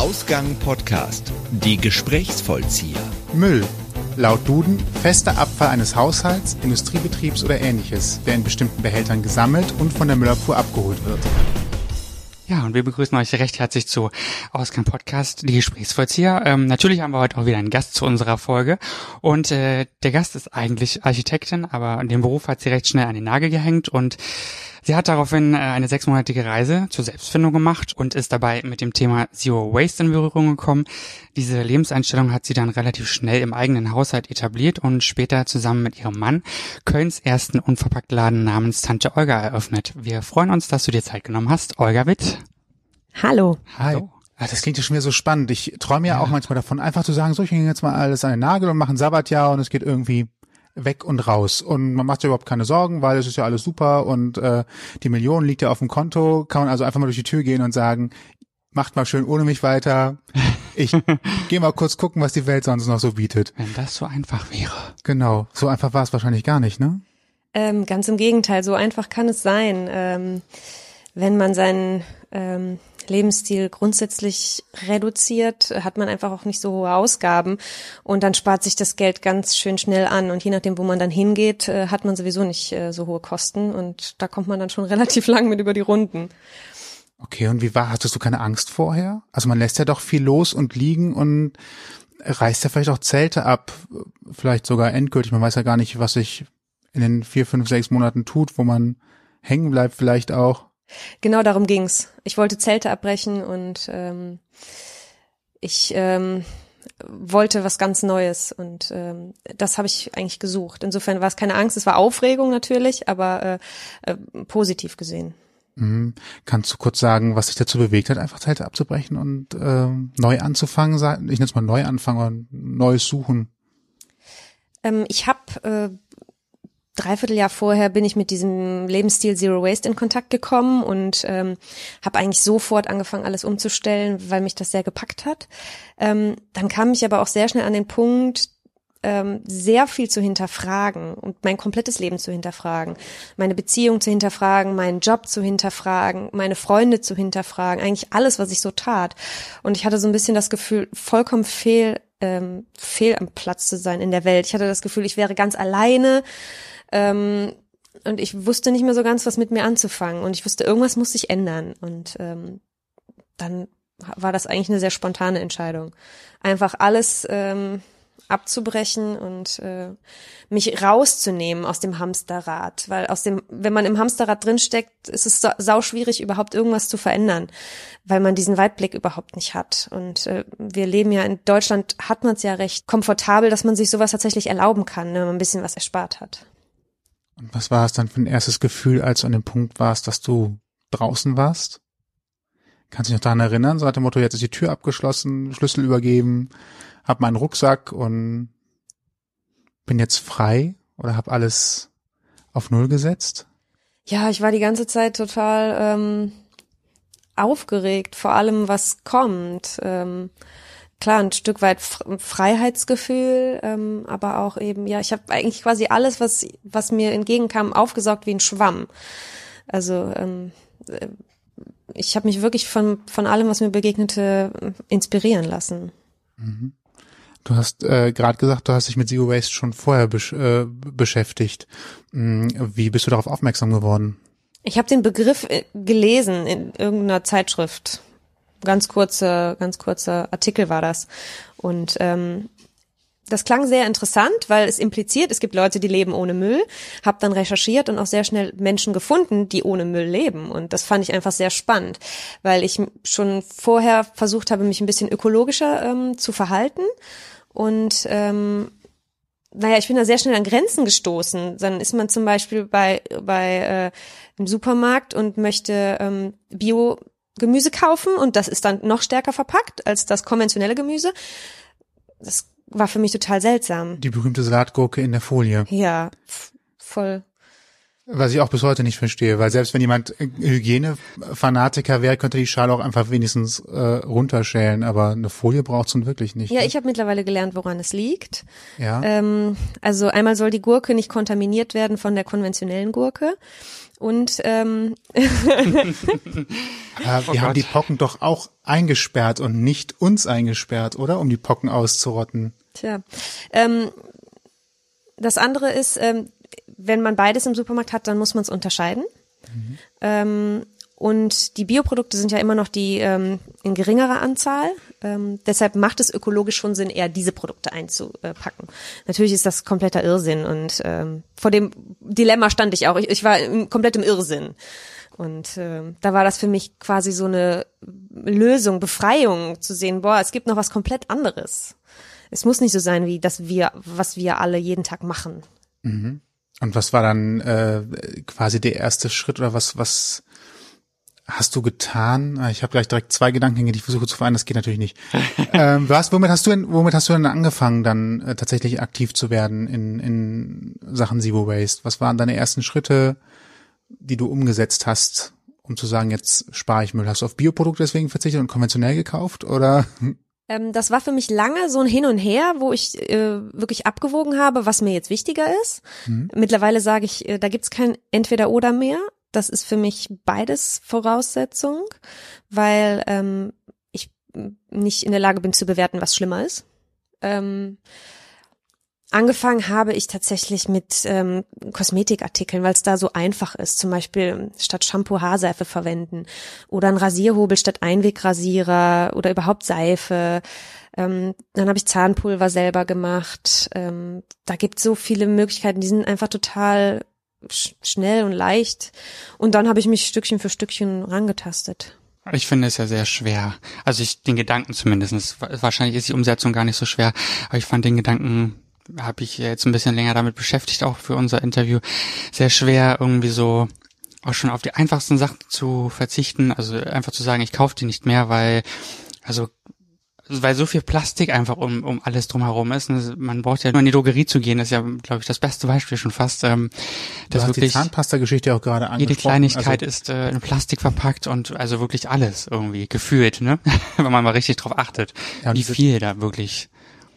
Ausgang Podcast. Die Gesprächsvollzieher. Müll. Laut Duden fester Abfall eines Haushalts, Industriebetriebs oder ähnliches, der in bestimmten Behältern gesammelt und von der Müllabfuhr abgeholt wird. Ja, und wir begrüßen euch recht herzlich zu Ausgang Podcast, die Gesprächsvollzieher. Ähm, natürlich haben wir heute auch wieder einen Gast zu unserer Folge. Und äh, der Gast ist eigentlich Architektin, aber den Beruf hat sie recht schnell an den Nagel gehängt und Sie hat daraufhin äh, eine sechsmonatige Reise zur Selbstfindung gemacht und ist dabei mit dem Thema Zero Waste in Berührung gekommen. Diese Lebenseinstellung hat sie dann relativ schnell im eigenen Haushalt etabliert und später zusammen mit ihrem Mann Kölns ersten Unverpacktladen namens Tante Olga eröffnet. Wir freuen uns, dass du dir Zeit genommen hast. Olga Witt. Hallo. Hi. Hallo. Ah, das klingt ja schon wieder so spannend. Ich träume ja, auch manchmal davon, einfach zu sagen, so, ich hänge jetzt mal alles an den Nagel und mache ein Sabbatjahr und es geht irgendwie weg und raus. Und man macht sich überhaupt keine Sorgen, weil es ist ja alles super und äh, die Million liegt ja auf dem Konto. Kann man also einfach mal durch die Tür gehen und sagen, macht mal schön ohne mich weiter. Ich gehe mal kurz gucken, was die Welt sonst noch so bietet. Wenn das so einfach wäre. Genau, so einfach war es wahrscheinlich gar nicht, ne? Ähm, ganz im Gegenteil, so einfach kann es sein. Ähm, wenn man seinen ähm, Lebensstil grundsätzlich reduziert, hat man einfach auch nicht so hohe Ausgaben und dann spart sich das Geld ganz schön schnell an und je nachdem, wo man dann hingeht, äh, hat man sowieso nicht äh, so hohe Kosten und da kommt man dann schon relativ lang mit über die Runden. Okay, und wie war, hattest du keine Angst vorher? Also man lässt ja doch viel los und liegen und reißt ja vielleicht auch Zelte ab, vielleicht sogar endgültig. Man weiß ja gar nicht, was sich in den vier, fünf, sechs Monaten tut, wo man hängen bleibt vielleicht auch. Genau darum ging's. Ich wollte Zelte abbrechen und ähm, ich ähm, wollte was ganz Neues und ähm, das habe ich eigentlich gesucht. Insofern war es keine Angst, es war Aufregung natürlich, aber äh, äh, positiv gesehen. Mhm. Kannst du kurz sagen, was dich dazu bewegt hat, einfach Zelte abzubrechen und äh, neu anzufangen? Ich nenne es mal neu anfangen oder neues Suchen. Ähm, ich habe äh, dreiviertel Jahr vorher bin ich mit diesem Lebensstil Zero Waste in Kontakt gekommen und ähm, habe eigentlich sofort angefangen, alles umzustellen, weil mich das sehr gepackt hat. Ähm, dann kam ich aber auch sehr schnell an den Punkt, ähm, sehr viel zu hinterfragen und mein komplettes Leben zu hinterfragen, meine Beziehung zu hinterfragen, meinen Job zu hinterfragen, meine Freunde zu hinterfragen, eigentlich alles, was ich so tat. Und ich hatte so ein bisschen das Gefühl, vollkommen fehl, ähm, fehl am Platz zu sein in der Welt. Ich hatte das Gefühl, ich wäre ganz alleine ähm, und ich wusste nicht mehr so ganz, was mit mir anzufangen. Und ich wusste, irgendwas muss sich ändern. Und ähm, dann war das eigentlich eine sehr spontane Entscheidung. Einfach alles ähm, abzubrechen und äh, mich rauszunehmen aus dem Hamsterrad. Weil aus dem, wenn man im Hamsterrad drinsteckt, ist es sau schwierig, überhaupt irgendwas zu verändern, weil man diesen Weitblick überhaupt nicht hat. Und äh, wir leben ja in Deutschland, hat man es ja recht komfortabel, dass man sich sowas tatsächlich erlauben kann, wenn man ein bisschen was erspart hat. Und was war es dann für ein erstes Gefühl, als du an dem Punkt warst, dass du draußen warst? Kannst du dich noch daran erinnern? So hat der Motto, jetzt ist die Tür abgeschlossen, Schlüssel übergeben, hab meinen Rucksack und bin jetzt frei oder hab alles auf Null gesetzt? Ja, ich war die ganze Zeit total ähm, aufgeregt, vor allem was kommt. Ähm, klar ein Stück weit Freiheitsgefühl, ähm, aber auch eben, ja, ich habe eigentlich quasi alles, was, was mir entgegenkam, aufgesaugt wie ein Schwamm. Also ähm, äh, ich habe mich wirklich von, von allem, was mir begegnete, inspirieren lassen. Mhm. Du hast äh, gerade gesagt, du hast dich mit Zero Waste schon vorher besch äh, beschäftigt. Mhm. Wie bist du darauf aufmerksam geworden? Ich habe den Begriff äh, gelesen in irgendeiner Zeitschrift ganz kurze, ganz kurzer Artikel war das. Und ähm, das klang sehr interessant, weil es impliziert, es gibt Leute, die leben ohne Müll. Hab dann recherchiert und auch sehr schnell Menschen gefunden, die ohne Müll leben. Und das fand ich einfach sehr spannend, weil ich schon vorher versucht habe, mich ein bisschen ökologischer ähm, zu verhalten. Und ähm, naja, ich bin da sehr schnell an Grenzen gestoßen. Dann ist man zum Beispiel bei, bei äh, im Supermarkt und möchte ähm, Bio Gemüse kaufen und das ist dann noch stärker verpackt als das konventionelle Gemüse. Das war für mich total seltsam. Die berühmte Salatgurke in der Folie. Ja, voll. Was ich auch bis heute nicht verstehe, weil selbst wenn jemand Hygienefanatiker wäre, könnte die Schale auch einfach wenigstens äh, runterschälen, aber eine Folie braucht's nun wirklich nicht. Ja, ne? ich habe mittlerweile gelernt, woran es liegt. Ja. Ähm, also einmal soll die Gurke nicht kontaminiert werden von der konventionellen Gurke. Und ähm, Aber Oh wir haben die Pocken doch auch eingesperrt und nicht uns eingesperrt, oder? Um die Pocken auszurotten. Tja. Ähm, das andere ist, ähm, wenn man beides im Supermarkt hat, dann muss man es unterscheiden. Ähm, und die Bioprodukte sind ja immer noch die ähm, in geringerer Anzahl. Ähm, deshalb macht es ökologisch schon Sinn, eher diese Produkte einzupacken. Natürlich ist das kompletter Irrsinn und ähm, vor dem Dilemma stand ich auch. Ich, ich war im, komplett im Irrsinn. Und ähm, da war das für mich quasi so eine Lösung, Befreiung zu sehen, boah, es gibt noch was komplett anderes. Es muss nicht so sein, wie das wir, was wir alle jeden Tag machen. Und was war dann äh, quasi der erste Schritt oder was, was hast du getan? Ah, Ich habe gleich direkt zwei Gedankengänge, die ich versuche zu vereinen, das geht natürlich nicht. ähm, was, womit hast du denn, womit hast du denn angefangen, dann äh, tatsächlich aktiv zu werden in, in Sachen Zero Waste? Was waren deine ersten Schritte, die du umgesetzt hast, um zu sagen, jetzt spare ich Müll? Hast du auf Bioprodukte deswegen verzichtet und konventionell gekauft oder? Ähm, das war für mich lange so ein Hin und Her, wo ich äh, wirklich abgewogen habe, was mir jetzt wichtiger ist. Mittlerweile sage ich, äh, da gibt's kein Entweder oder mehr. Das ist für mich beides Voraussetzung, weil ähm, ich nicht in der Lage bin zu bewerten, was schlimmer ist. Ähm, Angefangen habe ich tatsächlich mit ähm, Kosmetikartikeln, weil es da so einfach ist. Zum Beispiel statt Shampoo Haarseife verwenden oder ein Rasierhobel statt Einwegrasierer oder überhaupt Seife. Ähm, dann habe ich Zahnpulver selber gemacht. Ähm, da gibt so viele Möglichkeiten, die sind einfach total sch schnell und leicht. Und dann habe ich mich Stückchen für Stückchen rangetastet. Ich finde es ja sehr schwer. Also ich den Gedanken zumindest. Wahrscheinlich ist die Umsetzung gar nicht so schwer, aber ich fand den Gedanken habe ich jetzt ein bisschen länger damit beschäftigt, auch für unser Interview, sehr schwer irgendwie so auch schon auf die einfachsten Sachen zu verzichten. Also einfach zu sagen, ich kaufe die nicht mehr, weil also weil so viel Plastik einfach um, um alles drumherum ist. Man braucht ja nur in die Drogerie zu gehen, das ist ja, glaube ich, das beste Beispiel schon fast. Ähm, dass hast die wirklich Zahnpasta-Geschichte auch gerade angesprochen. jede Kleinigkeit Also, ist äh, in Plastik verpackt und also wirklich alles irgendwie gefühlt, ne? Wenn man mal richtig drauf achtet, Ja, wie viel da wirklich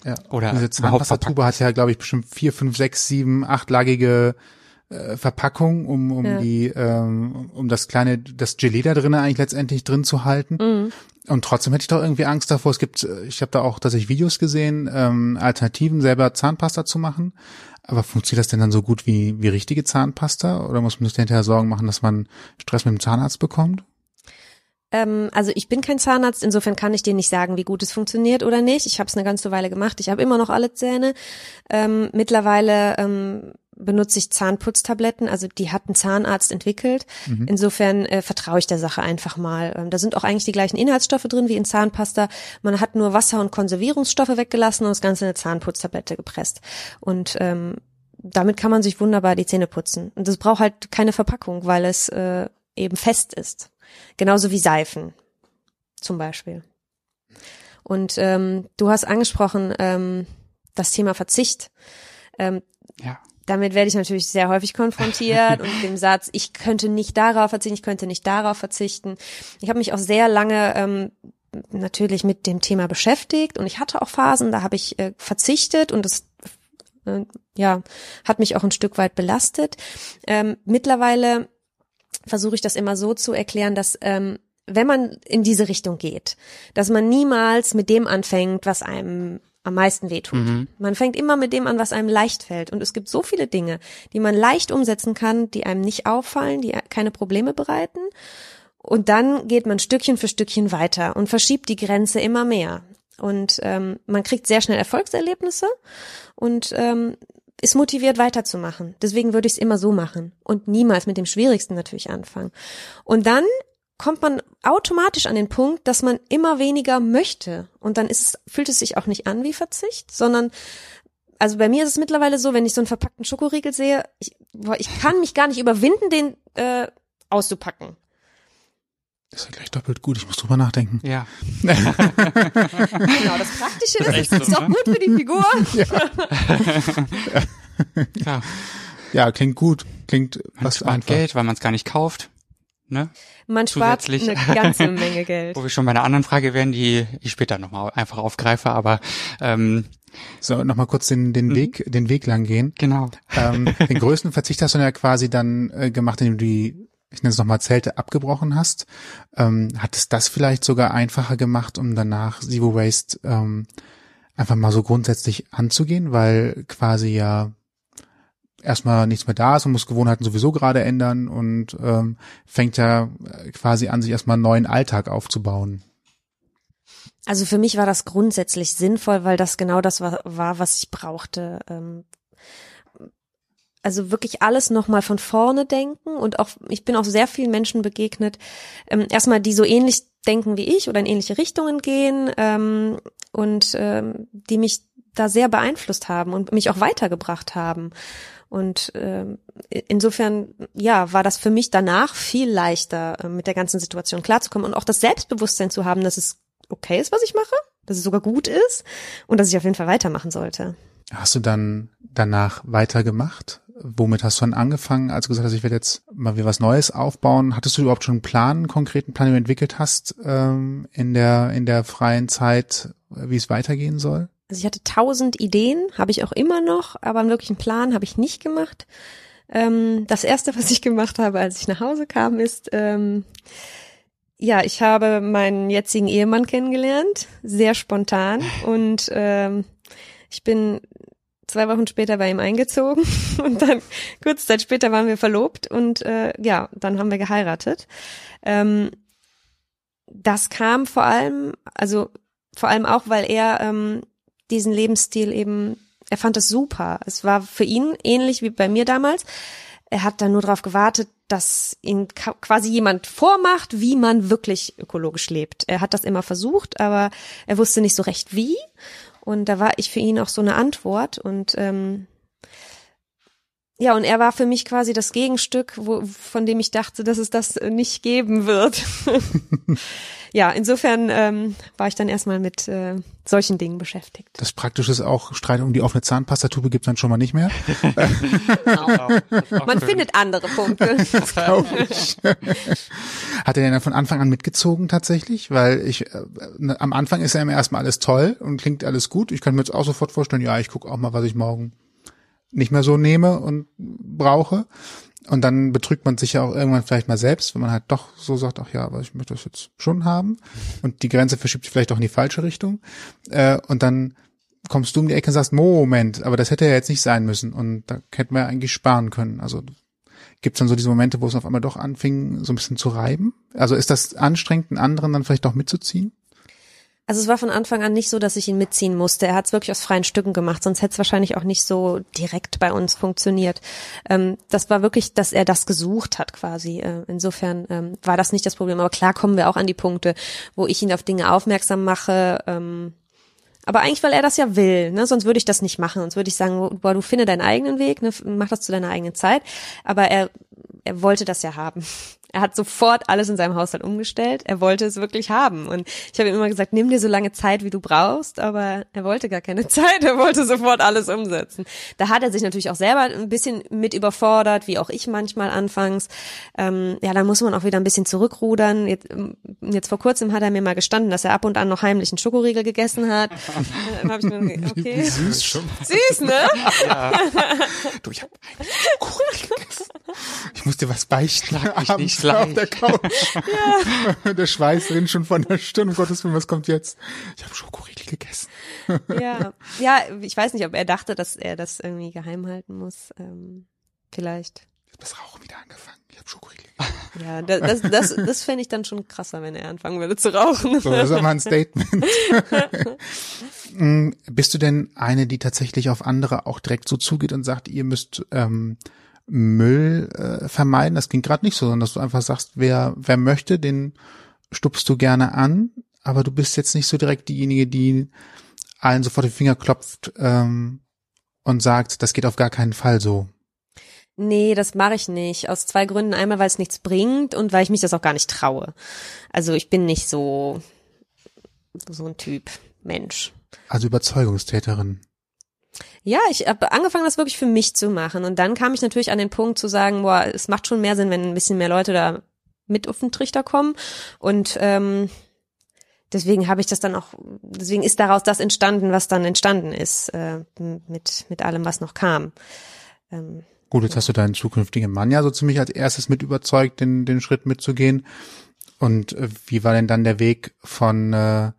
ja, oder diese Zahnpastatube hat ja, glaube ich, bestimmt vier, fünf, sechs, sieben, achtlagige äh, Verpackung, um, um Ja. die, ähm, um das kleine, das Gelee da drin eigentlich letztendlich drin zu halten. Mhm. Und trotzdem hätte ich doch irgendwie Angst davor. Es gibt, äh, ich habe da auch tatsächlich Videos gesehen, ähm, Alternativen selber Zahnpasta zu machen. Aber funktioniert das denn dann so gut wie, wie richtige Zahnpasta? Oder muss man sich hinterher Sorgen machen, dass man Stress mit dem Zahnarzt bekommt? Ähm, also ich bin kein Zahnarzt, insofern kann ich dir nicht sagen, wie gut es funktioniert oder nicht. Ich habe es eine ganze Weile gemacht. Ich habe immer noch alle Zähne. Ähm, mittlerweile ähm, benutze ich Zahnputztabletten, also die hat ein Zahnarzt entwickelt. Insofern äh, vertraue ich der Sache einfach mal. Ähm, da sind auch eigentlich die gleichen Inhaltsstoffe drin wie in Zahnpasta. Man hat nur Wasser und Konservierungsstoffe weggelassen und das Ganze in eine Zahnputztablette gepresst. Und ähm, damit kann man sich wunderbar die Zähne putzen. Und das braucht halt keine Verpackung, weil es äh, eben fest ist. Genauso wie Seifen zum Beispiel. Und ähm, du hast angesprochen ähm, das Thema Verzicht. Ähm, ja. Damit werde ich natürlich sehr häufig konfrontiert und mit dem Satz, ich könnte nicht darauf verzichten, ich könnte nicht darauf verzichten. Ich habe mich auch sehr lange ähm, natürlich mit dem Thema beschäftigt und ich hatte auch Phasen, da habe ich äh, verzichtet und das äh, ja hat mich auch ein Stück weit belastet. Ähm, mittlerweile versuche ich das immer so zu erklären, dass ähm, wenn man in diese Richtung geht, dass man niemals mit dem anfängt, was einem am meisten wehtut. Man fängt immer mit dem an, was einem leicht fällt. Und es gibt so viele Dinge, die man leicht umsetzen kann, die einem nicht auffallen, die keine Probleme bereiten. Und dann geht man Stückchen für Stückchen weiter und verschiebt die Grenze immer mehr. Und ähm, man kriegt sehr schnell Erfolgserlebnisse und ähm, ist motiviert weiterzumachen. Deswegen würde ich es immer so machen und niemals mit dem Schwierigsten natürlich anfangen. Und dann kommt man automatisch an den Punkt, dass man immer weniger möchte. Und dann ist es, fühlt es sich auch nicht an wie Verzicht, sondern also bei mir ist es mittlerweile so, wenn ich so einen verpackten Schokoriegel sehe, ich, boah, ich kann mich gar nicht überwinden, den äh, auszupacken. Das ist ja gleich doppelt gut. Ich muss drüber nachdenken. Ja. Genau, das Praktische ist, echt es ist so, auch ne? gut für die Figur. Klar. Ja, klingt gut. Klingt Man was spart einfach. Geld, weil man es gar nicht kauft. Ne? Man spart Zusätzlich. eine ganze Menge Geld. Wo wir schon bei einer anderen Frage wären, die ich später nochmal einfach aufgreife, aber ähm, So, nochmal kurz den, den Mhm. Weg, den Weg lang gehen. Genau. Ähm, den größten Verzicht hast du ja quasi dann äh, gemacht, indem du die, ich nenne es nochmal Zelte abgebrochen hast. Ähm, hat es das vielleicht sogar einfacher gemacht, um danach Zero Waste ähm, einfach mal so grundsätzlich anzugehen, weil quasi ja erstmal nichts mehr da ist, man muss Gewohnheiten sowieso gerade ändern und ähm, fängt ja äh, quasi an, sich erstmal einen neuen Alltag aufzubauen. Also für mich war das grundsätzlich sinnvoll, weil das genau das war, war was ich brauchte. Ähm, also wirklich alles nochmal von vorne denken und auch, ich bin auch sehr vielen Menschen begegnet, ähm, erstmal die so ähnlich denken wie ich oder in ähnliche Richtungen gehen ähm, und ähm, die mich da sehr beeinflusst haben und mich auch weitergebracht haben. Und ähm, insofern, ja, war das für mich danach viel leichter, äh, mit der ganzen Situation klarzukommen und auch das Selbstbewusstsein zu haben, dass es okay ist, was ich mache, dass es sogar gut ist und dass ich auf jeden Fall weitermachen sollte. Hast du dann danach weitergemacht? Womit hast du dann angefangen, als du gesagt hast, ich werde jetzt mal wieder was Neues aufbauen? Hattest du überhaupt schon einen Plan, einen konkreten Plan, den du entwickelt hast ähm, in der in der freien Zeit, wie es weitergehen soll? Also ich hatte tausend Ideen, habe ich auch immer noch, aber einen wirklichen Plan habe ich nicht gemacht. Ähm, das erste, was ich gemacht habe, als ich nach Hause kam, ist, ähm, ja, ich habe meinen jetzigen Ehemann kennengelernt, sehr spontan und ähm, ich bin zwei Wochen später bei ihm eingezogen und dann kurze Zeit später waren wir verlobt und äh, ja, dann haben wir geheiratet. Ähm, das kam vor allem, also vor allem auch, weil er ähm, diesen Lebensstil eben, er fand es super. Es war für ihn ähnlich wie bei mir damals. Er hat dann nur darauf gewartet, dass ihn quasi jemand vormacht, wie man wirklich ökologisch lebt. Er hat das immer versucht, aber er wusste nicht so recht wie. Und da war ich für ihn auch so eine Antwort. Und ähm, ja, und er war für mich quasi das Gegenstück, wo, von dem ich dachte, dass es das nicht geben wird. ja, insofern ähm, war ich dann erstmal mit äh, solchen Dingen beschäftigt. Das Praktische ist auch, Streit um die offene Zahnpastatube gibt's dann schon mal nicht mehr. Man findet andere Punkte. Das glaube ich. Hat er denn dann von Anfang an mitgezogen tatsächlich? Weil ich, äh, am Anfang ist ja immer erstmal alles toll und klingt alles gut. Ich kann mir jetzt auch sofort vorstellen, ja, ich gucke auch mal, was ich morgen nicht mehr so nehme und brauche. Und dann betrügt man sich ja auch irgendwann vielleicht mal selbst, wenn man halt doch so sagt, ach ja, aber ich möchte das jetzt schon haben. Und die Grenze verschiebt sich vielleicht auch in die falsche Richtung. Äh, und dann kommst du um die Ecke und sagst, Moment, aber das hätte ja jetzt nicht sein müssen. Und da hätten wir eigentlich sparen können. Also gibt es dann so diese Momente, wo es auf einmal doch anfing, so ein bisschen zu reiben? Also ist das anstrengend, einen anderen dann vielleicht auch mitzuziehen? Also es war von Anfang an nicht so, dass ich ihn mitziehen musste. Er hat es wirklich aus freien Stücken gemacht, sonst hätte es wahrscheinlich auch nicht so direkt bei uns funktioniert. Ähm, das war wirklich, dass er das gesucht hat quasi. Äh, insofern ähm, war das nicht das Problem. Aber klar kommen wir auch an die Punkte, wo ich ihn auf Dinge aufmerksam mache. Ähm, aber eigentlich, weil er das ja will, ne? sonst würde ich das nicht machen. Sonst würde ich sagen, boah, du finde deinen eigenen Weg, ne? mach das zu deiner eigenen Zeit. Aber er, er wollte das ja haben. Er hat sofort alles in seinem Haushalt umgestellt. Er wollte es wirklich haben. Und ich habe ihm immer gesagt, nimm dir so lange Zeit, wie du brauchst. Aber er wollte gar keine Zeit. Er wollte sofort alles umsetzen. Da hat er sich natürlich auch selber ein bisschen mit überfordert, wie auch ich manchmal anfangs. Ähm, ja, dann muss man auch wieder ein bisschen zurückrudern. Jetzt, jetzt vor kurzem hat er mir mal gestanden, dass er ab und an noch heimlich einen Schokoriegel gegessen hat. Dann hab ich mir gedacht, okay. Süß schon. Süß, ne? Du, ich habe Kuchen gegessen. Ich muss dir was beichten. Schlag mich Abends nicht auf der Couch. Ja. Der Schweiß rinnt schon von der Stirn. Um Gottes Willen, was kommt jetzt? Ich habe Schokoriegel gegessen. Ja, ja, ich weiß nicht, ob er dachte, dass er das irgendwie geheim halten muss. Ähm, vielleicht. Ich habe das Rauchen wieder angefangen. Ich habe Schokoriegel gegessen. Ja, das, das, das, das fände ich dann schon krasser, wenn er anfangen würde zu rauchen. So, das ist aber ein Statement. Mm, Bist du denn eine, die tatsächlich auf andere auch direkt so zugeht und sagt, ihr müsst ähm, Müll äh, vermeiden? Das klingt gerade nicht so, sondern dass du einfach sagst, wer, wer möchte, den stupst du gerne an, aber du bist jetzt nicht so direkt diejenige, die allen sofort die Finger klopft ähm, und sagt, das geht auf gar keinen Fall so. Nee, das mache ich nicht. Aus zwei Gründen. Einmal, weil es nichts bringt und weil ich mich das auch gar nicht traue. Also ich bin nicht so, so ein Typ Mensch. Also Überzeugungstäterin. Ja, ich habe angefangen, das wirklich für mich zu machen. Und dann kam ich natürlich an den Punkt zu sagen, boah, es macht schon mehr Sinn, wenn ein bisschen mehr Leute da mit auf den Trichter kommen. Und ähm, deswegen habe ich das dann auch, deswegen ist daraus das entstanden, was dann entstanden ist, äh, mit, mit allem, was noch kam. Ähm, Gut, jetzt hast du deinen zukünftigen Mann ja so ziemlich als erstes mit überzeugt, den, den Schritt mitzugehen. Und äh, wie war denn dann der Weg von, äh,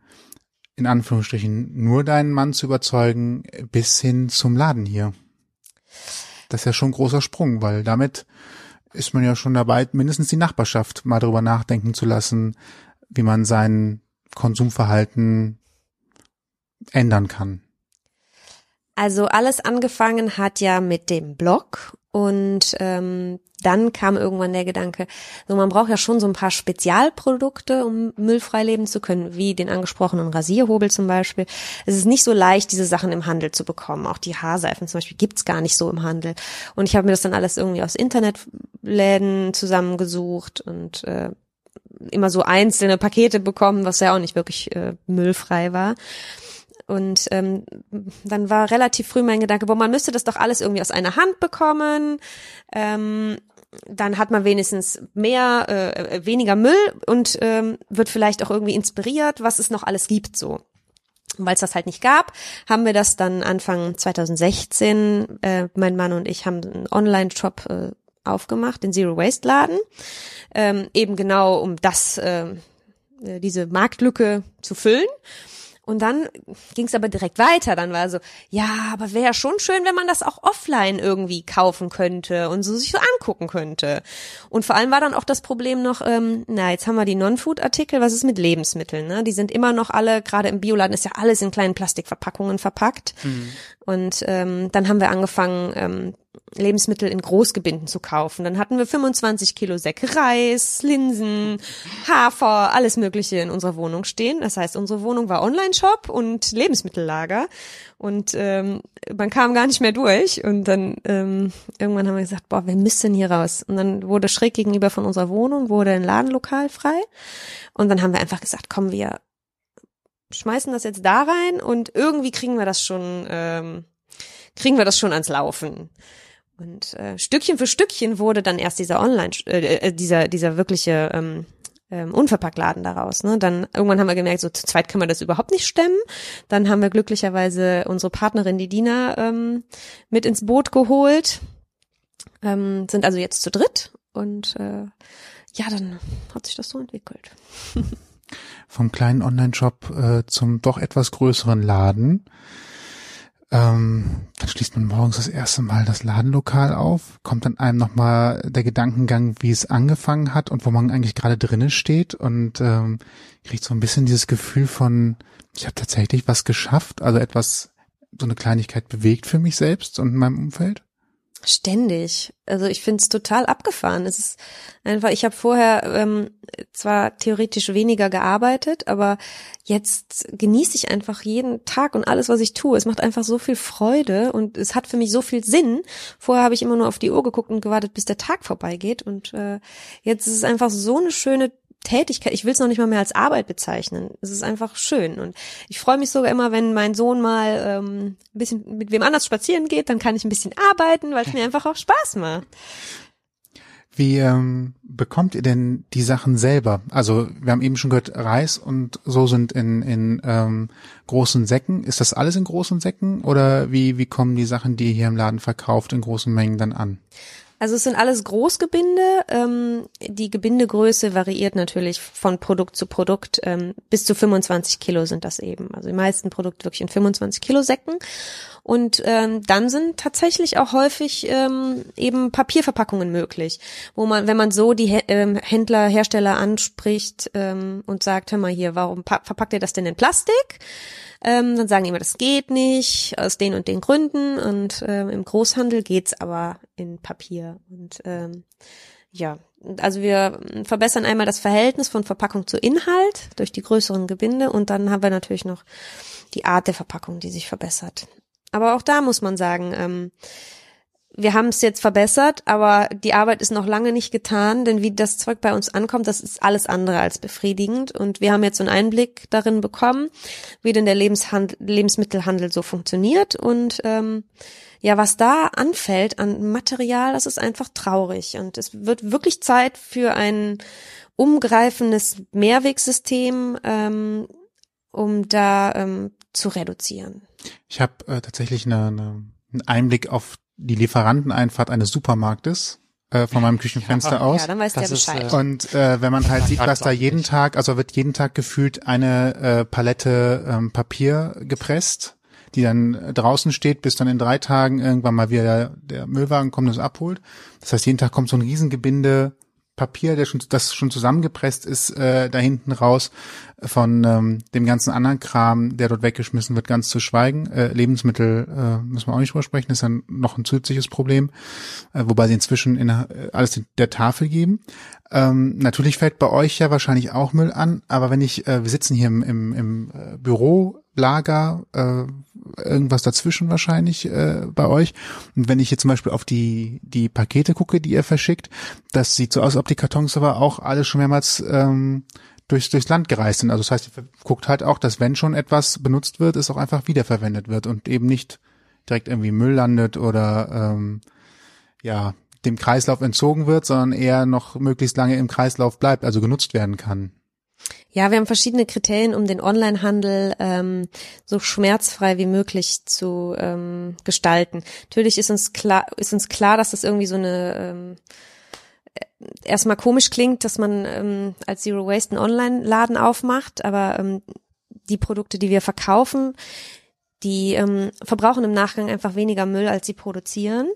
in Anführungsstrichen, nur deinen Mann zu überzeugen, bis hin zum Laden hier? Das ist ja schon ein großer Sprung, weil damit ist man ja schon dabei, mindestens die Nachbarschaft mal drüber nachdenken zu lassen, wie man sein Konsumverhalten ändern kann. Also alles angefangen hat ja mit dem Blog und ähm, dann kam irgendwann der Gedanke, so man braucht ja schon so ein paar Spezialprodukte, um müllfrei leben zu können, wie den angesprochenen Rasierhobel zum Beispiel. Es ist nicht so leicht, diese Sachen im Handel zu bekommen. Auch die Haarseifen zum Beispiel gibt's gar nicht so im Handel. Und ich habe mir das dann alles irgendwie aus Internetläden zusammengesucht und äh, immer so einzelne Pakete bekommen, was ja auch nicht wirklich äh, müllfrei war. Und ähm, dann war relativ früh mein Gedanke, boah, man müsste das doch alles irgendwie aus einer Hand bekommen. Ähm, dann hat man wenigstens mehr, äh, weniger Müll und ähm, wird vielleicht auch irgendwie inspiriert, was es noch alles gibt so. Weil es das halt nicht gab, haben wir das dann Anfang 2016, äh, mein Mann und ich haben einen Online-Shop äh, aufgemacht, den Zero Waste Laden, ähm, eben genau um das, äh, diese Marktlücke zu füllen. Und dann ging es aber direkt weiter. Dann war so, ja, aber wäre schon schön, wenn man das auch offline irgendwie kaufen könnte und so sich so angucken könnte. Und vor allem war dann auch das Problem noch, ähm, na, jetzt haben wir die Non-Food-Artikel, was ist mit Lebensmitteln? Ne? Die sind immer noch alle, gerade im Bioladen ist ja alles in kleinen Plastikverpackungen verpackt. Mhm. Und ähm, dann haben wir angefangen, ähm, Lebensmittel in Großgebinden zu kaufen. Dann hatten wir 25 Kilo Säcke Reis, Linsen, Hafer, alles Mögliche in unserer Wohnung stehen. Das heißt, unsere Wohnung war Online-Shop und Lebensmittellager. Und ähm, man kam gar nicht mehr durch. Und dann ähm, irgendwann haben wir gesagt, boah, wir müssen hier raus. Und dann wurde schräg gegenüber von unserer Wohnung wurde ein Ladenlokal frei. Und dann haben wir einfach gesagt, komm, wir schmeißen das jetzt da rein und irgendwie kriegen wir das schon, ähm, kriegen wir das schon ans Laufen. Und äh, Stückchen für Stückchen wurde dann erst dieser Online, äh, äh, dieser dieser wirkliche ähm, ähm, Unverpacktladen daraus. Ne? Dann irgendwann haben wir gemerkt, so zu zweit kann man das überhaupt nicht stemmen. Dann haben wir glücklicherweise unsere Partnerin, die Dina, ähm, mit ins Boot geholt. Ähm, sind also jetzt zu dritt und äh, ja, dann hat sich das so entwickelt. Vom kleinen Online-Shop äh, zum doch etwas größeren Laden. Ähm, dann schließt man morgens das erste Mal das Ladenlokal auf, kommt dann einem nochmal der Gedankengang, wie es angefangen hat und wo man eigentlich gerade drinnen steht und ähm, kriegt so ein bisschen dieses Gefühl von, ich habe tatsächlich was geschafft, also etwas, so eine Kleinigkeit bewegt für mich selbst und in meinem Umfeld. Ständig. Also ich finde es total abgefahren. Es ist einfach, ich habe vorher ähm, zwar theoretisch weniger gearbeitet, aber jetzt genieße ich einfach jeden Tag und alles, was ich tue. Es macht einfach so viel Freude und es hat für mich so viel Sinn. Vorher habe ich immer nur auf die Uhr geguckt und gewartet, bis der Tag vorbeigeht. Und äh, jetzt ist es einfach so eine schöne Tätigkeit, ich will es noch nicht mal mehr als Arbeit bezeichnen. Es ist einfach schön. Und ich freue mich sogar immer, wenn mein Sohn mal ähm, ein bisschen mit wem anders spazieren geht, dann kann ich ein bisschen arbeiten, weil es mir einfach auch Spaß macht. Wie ähm, bekommt ihr denn die Sachen selber? Also wir haben eben schon gehört, Reis und so sind in, in ähm, großen Säcken. Ist das alles in großen Säcken oder wie, wie kommen die Sachen, die ihr hier im Laden verkauft, in großen Mengen dann an? Also es sind alles Großgebinde. Ähm, die Gebindegröße variiert natürlich von Produkt zu Produkt. Ähm, bis zu 25 Kilo sind das eben. Also die meisten Produkte wirklich in 25 Kilo Säcken. Und ähm, dann sind tatsächlich auch häufig ähm, eben Papierverpackungen möglich, wo man, wenn man so die ähm, Händler, Hersteller anspricht ähm, und sagt, hör mal hier, warum verpackt ihr das denn in Plastik? Ähm, dann sagen die immer, das geht nicht, aus den und den Gründen. Und ähm, im Großhandel geht's aber in Papier. Und ähm, ja, also wir verbessern einmal das Verhältnis von Verpackung zu Inhalt durch die größeren Gebinde und dann haben wir natürlich noch die Art der Verpackung, die sich verbessert. Aber auch da muss man sagen, ähm, wir haben es jetzt verbessert, aber die Arbeit ist noch lange nicht getan, denn wie das Zeug bei uns ankommt, das ist alles andere als befriedigend. Und wir haben jetzt einen Einblick darin bekommen, wie denn der Lebenshandel, Lebensmittelhandel so funktioniert. Und ähm, ja, was da anfällt an Material, das ist einfach traurig. Und es wird wirklich Zeit für ein umgreifendes Mehrwegsystem, ähm, um da ähm, zu reduzieren. Ich habe äh, tatsächlich eine, eine, einen Einblick auf die Lieferanteneinfahrt eines Supermarktes äh, von meinem Küchenfenster Ja, aus. Ja, dann weiß Das der ist, Bescheid. äh, Und äh, wenn man halt sieht, dass da jeden nicht. Tag, also wird jeden Tag gefühlt eine äh, Palette ähm, Papier gepresst, die dann draußen steht, bis dann in drei Tagen irgendwann mal wieder der, der Müllwagen kommt und es abholt. Das heißt, jeden Tag kommt so ein Riesengebinde Papier, der schon, das schon zusammengepresst ist, äh, da hinten raus von ähm, dem ganzen anderen Kram, der dort weggeschmissen wird, ganz zu schweigen. Äh, Lebensmittel äh, müssen wir auch nicht drüber sprechen, ist dann noch ein zusätzliches Problem, äh, wobei sie inzwischen in, äh, alles der Tafel geben. Ähm, natürlich fällt bei euch ja wahrscheinlich auch Müll an, aber wenn ich, äh, wir sitzen hier im, im, im äh, Büro, Lager, äh, irgendwas dazwischen wahrscheinlich äh, bei euch. Und wenn ich hier zum Beispiel auf die, die Pakete gucke, die ihr verschickt, das sieht so aus, ob die Kartons aber auch alle schon mehrmals ähm, durchs, durchs Land gereist sind. Also das heißt, ihr guckt halt auch, dass wenn schon etwas benutzt wird, es auch einfach wiederverwendet wird und eben nicht direkt irgendwie Müll landet oder ähm, ja dem Kreislauf entzogen wird, sondern eher noch möglichst lange im Kreislauf bleibt, also genutzt werden kann. Ja, wir haben verschiedene Kriterien, um den Onlinehandel ähm, so schmerzfrei wie möglich zu ähm, gestalten. Natürlich ist uns klar, ist uns klar, dass das irgendwie so eine ähm, äh, erstmal komisch klingt, dass man ähm, als Zero Waste einen Online-Laden aufmacht, aber ähm, die Produkte, die wir verkaufen, die ähm, verbrauchen im Nachgang einfach weniger Müll, als sie produzieren.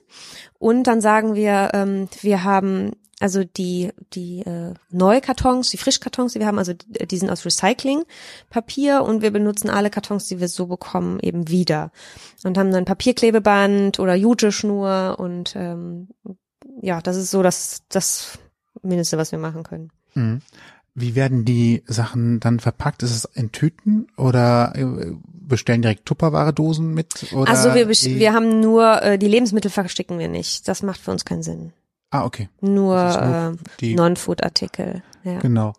Und dann sagen wir, ähm, wir haben also die die äh, neue Kartons, die Frischkartons, die wir haben, also die die sind aus Recyclingpapier und wir benutzen alle Kartons, die wir so bekommen, eben wieder und haben dann Papierklebeband oder Jute-Schnur und ähm, ja, das ist so das das Mindeste, was wir machen können. Mhm. Wie werden die Sachen dann verpackt? Ist es in Tüten oder äh, bestellen direkt Tupperware-Dosen mit? Oder also wir wir haben nur äh, die Lebensmittel verstecken wir nicht. Das macht für uns keinen Sinn. Ah, okay. Nur, nur äh, die- Non-Food-Artikel. Ja. Genau.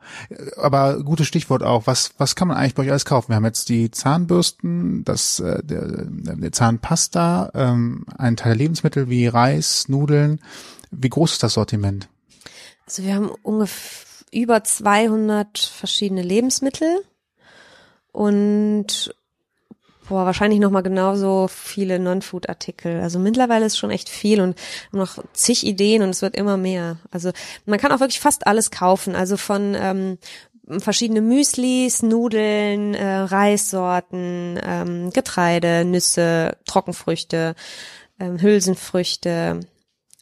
Aber gutes Stichwort auch. Was, was kann man eigentlich bei euch alles kaufen? Wir haben jetzt die Zahnbürsten, das, äh, der, der Zahnpasta, ähm, ein Teil der Lebensmittel wie Reis, Nudeln. Wie groß ist das Sortiment? Also wir haben ungefähr über 200 verschiedene Lebensmittel und boah, wahrscheinlich noch mal genauso viele Non-Food-Artikel. Also mittlerweile ist schon echt viel und noch zig Ideen und es wird immer mehr. Also man kann auch wirklich fast alles kaufen. Also von ähm, verschiedene Müslis, Nudeln, äh, Reissorten, ähm, Getreide, Nüsse, Trockenfrüchte, ähm, Hülsenfrüchte,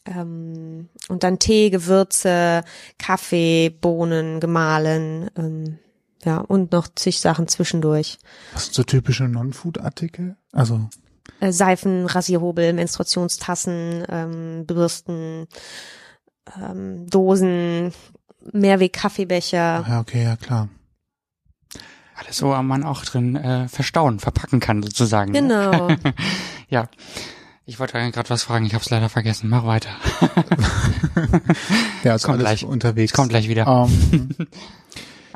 ähm, und dann Tee, Gewürze, Kaffee, Bohnen, gemahlen, ähm, ja, und noch zig Sachen zwischendurch. Was sind so typische Non-Food-Artikel? Also, Äh, Seifen, Rasierhobel, Menstruationstassen, ähm, Bürsten, ähm, Dosen, Mehrweg-Kaffeebecher. ja, okay, ja klar. Alles so man auch drin äh, verstauen, verpacken kann sozusagen. ne? Genau. Ja. Ich wollte gerade was fragen, ich habe es leider vergessen. Mach weiter. Ja, ist Kommt alles gleich. unterwegs. Kommt gleich wieder. Ähm,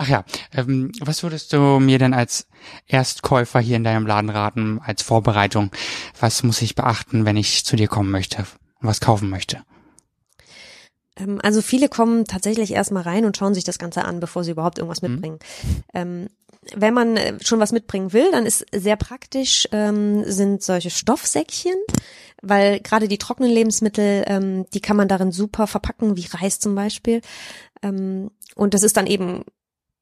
Ach ja, ähm, was würdest du mir denn als Erstkäufer hier in deinem Laden raten, als Vorbereitung? Was muss ich beachten, wenn ich zu dir kommen möchte und was kaufen möchte? Ähm, also viele kommen tatsächlich erstmal rein und schauen sich das Ganze an, bevor sie überhaupt irgendwas Mhm. mitbringen. Ähm, wenn man äh, schon was mitbringen will, dann ist sehr praktisch, ähm, sind solche Stoffsäckchen, weil gerade die trockenen Lebensmittel, ähm, die kann man darin super verpacken, wie Reis zum Beispiel. Ähm, und das ist dann eben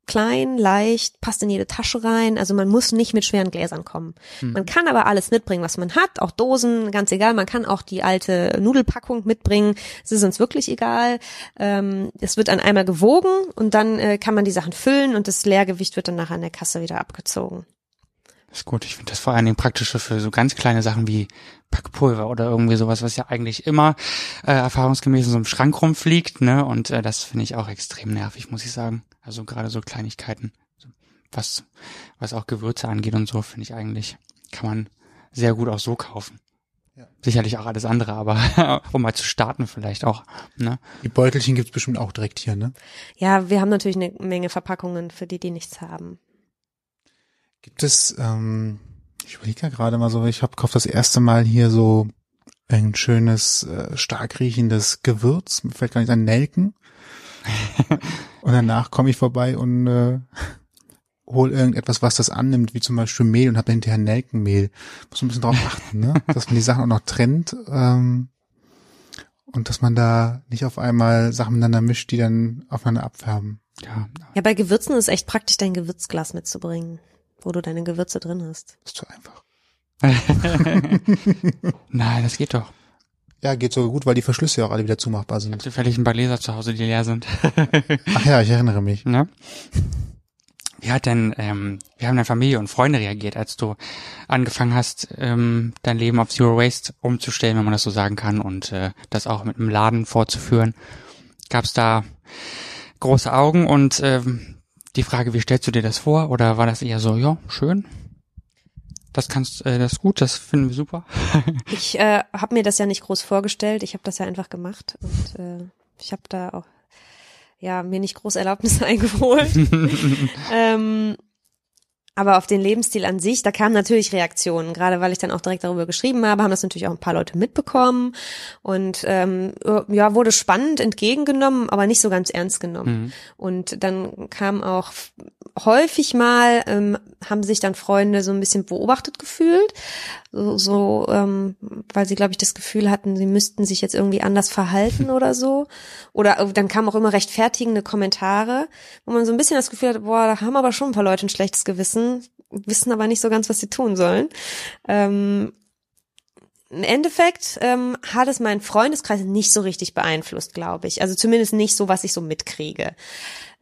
klein, leicht, passt in jede Tasche rein. Also man muss nicht mit schweren Gläsern kommen. Man kann aber alles mitbringen, was man hat, auch Dosen, ganz egal. Man kann auch die alte Nudelpackung mitbringen. Es ist uns wirklich egal. Ähm, es wird dann einmal gewogen und dann äh, kann man die Sachen füllen und das Leergewicht wird dann nachher an der Kasse wieder abgezogen. ist gut. Ich finde das vor allen Dingen praktisch für so ganz kleine Sachen wie Packpulver oder irgendwie sowas, was ja eigentlich immer äh, erfahrungsgemäß in so einem Schrank rumfliegt, ne? Und äh, das finde ich auch extrem nervig, muss ich sagen. Also gerade so Kleinigkeiten, was was auch Gewürze angeht und so, finde ich eigentlich kann man sehr gut auch so kaufen. Ja. Sicherlich auch alles andere, aber um mal zu starten vielleicht auch. Ne? die Beutelchen gibt's bestimmt auch direkt hier, ne? Ja, wir haben natürlich eine Menge Verpackungen für die, die nichts haben. Gibt es, ähm, ich überlege ja gerade mal so, ich hab kaufe das erste Mal hier so ein schönes, äh, stark riechendes Gewürz, mir fällt gar nicht an Nelken. und danach komme ich vorbei und äh, hol irgendetwas, was das annimmt, wie zum Beispiel Mehl und habe hinterher Nelkenmehl. Muss ein bisschen drauf achten, ne? dass man die Sachen auch noch trennt ähm, und dass man da nicht auf einmal Sachen miteinander mischt, die dann aufeinander abfärben. Ja, Ja, bei Gewürzen ist echt praktisch, dein Gewürzglas mitzubringen, wo du deine Gewürze drin hast. ist zu einfach. nein, das geht doch. Ja, geht so gut, weil die Verschlüsse ja auch alle wieder zumachbar sind. Zufällig ein paar Gläser zu Hause, die leer sind. Ach ja, ich erinnere mich. ne? Wie hat denn, ähm, wie haben deine Familie und Freunde reagiert, als du angefangen hast, ähm, dein Leben auf Zero Waste umzustellen, wenn man das so sagen kann, und äh, das auch mit einem Laden fortzuführen? Gab es da große Augen und ähm, die Frage, wie stellst du dir das vor? Oder war das eher so, ja, schön? Das kannst, äh, das ist gut, das finden wir super. Ich äh, habe mir das ja nicht groß vorgestellt, ich habe das ja einfach gemacht und äh, ich habe da auch ja mir nicht groß Erlaubnisse eingeholt. ähm, aber auf den Lebensstil an sich, da kamen natürlich Reaktionen, gerade weil ich dann auch direkt darüber geschrieben habe, haben das natürlich auch ein paar Leute mitbekommen und ähm, ja, wurde spannend entgegengenommen, aber nicht so ganz ernst genommen. Mhm. Und dann kam auch häufig mal, ähm, haben sich dann Freunde so ein bisschen beobachtet gefühlt, so, so ähm, weil sie, glaube ich, das Gefühl hatten, sie müssten sich jetzt irgendwie anders verhalten oder so. Oder äh, dann kamen auch immer rechtfertigende Kommentare, wo man so ein bisschen das Gefühl hat, boah, da haben aber schon ein paar Leute ein schlechtes Gewissen, wissen aber nicht so ganz, was sie tun sollen. Ähm, im Endeffekt ähm, hat es meinen Freundeskreis nicht so richtig beeinflusst, glaube ich. Also zumindest nicht so, was ich so mitkriege.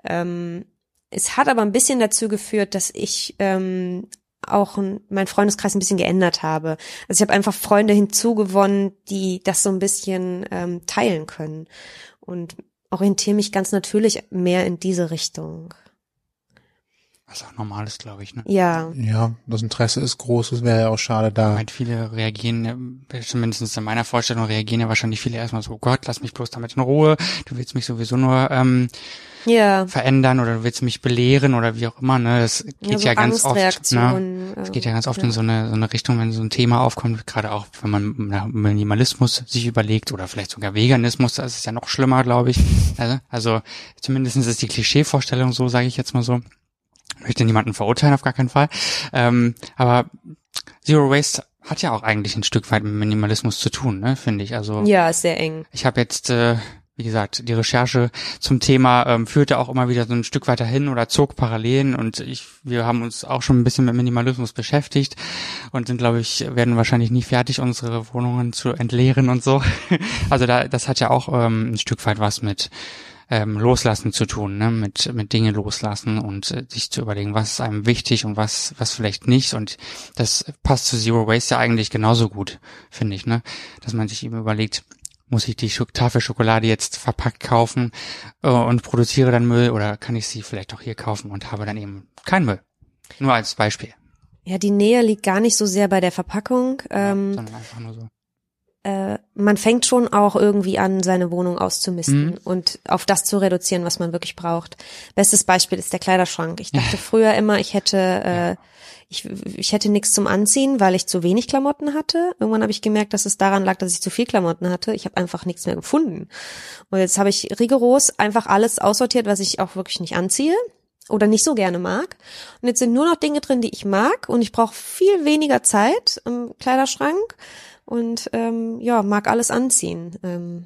Ähm, es hat aber ein bisschen dazu geführt, dass ich ähm, auch ein, mein Freundeskreis ein bisschen geändert habe. Also ich habe einfach Freunde hinzugewonnen, die das so ein bisschen ähm, teilen können und orientiere mich ganz natürlich mehr in diese Richtung. Was auch normal ist, glaube ich, ne? Ja, Ja, das Interesse ist groß, es wäre ja auch schade da. Halt viele reagieren, äh, zumindest in meiner Vorstellung reagieren ja wahrscheinlich viele erstmal so, oh Gott, lass mich bloß damit in Ruhe, du willst mich sowieso nur ähm, ja, verändern oder du willst mich belehren oder wie auch immer, ne? Das geht ja, ja, so ganz oft, ne? Angstreaktionen, Es äh, geht ja ganz oft ja. in so eine, so eine Richtung, wenn so ein Thema aufkommt, gerade auch, wenn man Minimalismus sich überlegt oder vielleicht sogar Veganismus, das ist ja noch schlimmer, glaube ich. Also, also zumindest ist die Klischeevorstellung so, sage ich jetzt mal so. Ich möchte niemanden verurteilen, auf gar keinen Fall. Ähm, aber Zero Waste hat ja auch eigentlich ein Stück weit mit Minimalismus zu tun, ne, finde ich. Also Ja, sehr eng. ich habe jetzt, äh, wie gesagt, die Recherche zum Thema ähm, führte auch immer wieder so ein Stück weiter hin oder zog Parallelen und ich, wir haben uns auch schon ein bisschen mit Minimalismus beschäftigt und sind, glaube ich, werden wahrscheinlich nie fertig, unsere Wohnungen zu entleeren und so. Also da, das hat ja auch ähm, ein Stück weit was mit ähm, Loslassen zu tun, ne? mit, mit Dinge loslassen und äh, sich zu überlegen, was ist einem wichtig und was, was vielleicht nicht. Und das passt zu Zero Waste ja eigentlich genauso gut, finde ich, ne? Dass man sich eben überlegt, muss ich die Tafel Schokolade jetzt verpackt kaufen äh, und produziere dann Müll oder kann ich sie vielleicht auch hier kaufen und habe dann eben keinen Müll. Nur als Beispiel. Ja, die Nähe liegt gar nicht so sehr bei der Verpackung. Ähm, sondern einfach nur so. äh, man fängt schon auch irgendwie an, seine Wohnung auszumisten Mhm. und auf das zu reduzieren, was man wirklich braucht. Bestes Beispiel ist der Kleiderschrank. Ich dachte früher immer, ich hätte äh, ich, ich hätte nichts zum Anziehen, weil ich zu wenig Klamotten hatte. Irgendwann habe ich gemerkt, dass es daran lag, dass ich zu viel Klamotten hatte. Ich habe einfach nichts mehr gefunden. Und jetzt habe ich rigoros einfach alles aussortiert, was ich auch wirklich nicht anziehe oder nicht so gerne mag. Und jetzt sind nur noch Dinge drin, die ich mag und ich brauche viel weniger Zeit im Kleiderschrank und ähm, ja, mag alles anziehen. Ähm,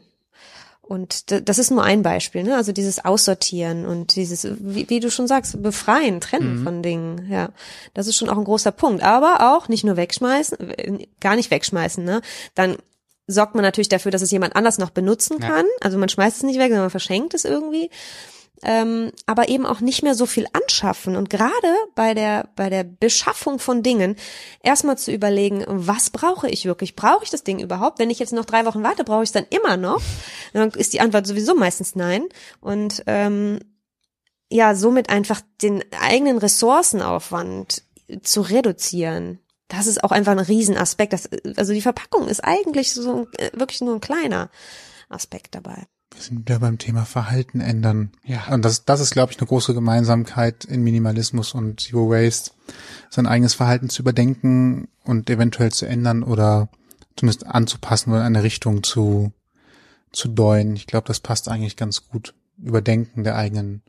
und das ist nur ein Beispiel, ne? Also dieses Aussortieren und dieses, wie, wie du schon sagst, befreien, trennen von Dingen, ja. Das ist schon auch ein großer Punkt. Aber auch nicht nur wegschmeißen, äh, gar nicht wegschmeißen, ne? Dann sorgt man natürlich dafür, dass es jemand anders noch benutzen Ja. kann. Also man schmeißt es nicht weg, sondern man verschenkt es irgendwie. Ähm, aber eben auch nicht mehr so viel anschaffen und gerade bei der bei der Beschaffung von Dingen erstmal zu überlegen, was brauche ich wirklich? Brauche ich das Ding überhaupt? Wenn ich jetzt noch drei Wochen warte, brauche ich es dann immer noch? Dann ist die Antwort sowieso meistens nein. Und ähm, ja, somit einfach den eigenen Ressourcenaufwand zu reduzieren. Das ist auch einfach ein Riesenaspekt. Das, also die Verpackung ist eigentlich so äh, wirklich nur ein kleiner Aspekt dabei. Wir sind wieder beim Thema Verhalten ändern. Ja. Und das, das ist, glaube ich, eine große Gemeinsamkeit in Minimalismus und Zero Waste, sein eigenes Verhalten zu überdenken und eventuell zu ändern oder zumindest anzupassen oder in eine Richtung zu, zu deuten. Ich glaube, das passt eigentlich ganz gut. Überdenken der eigenen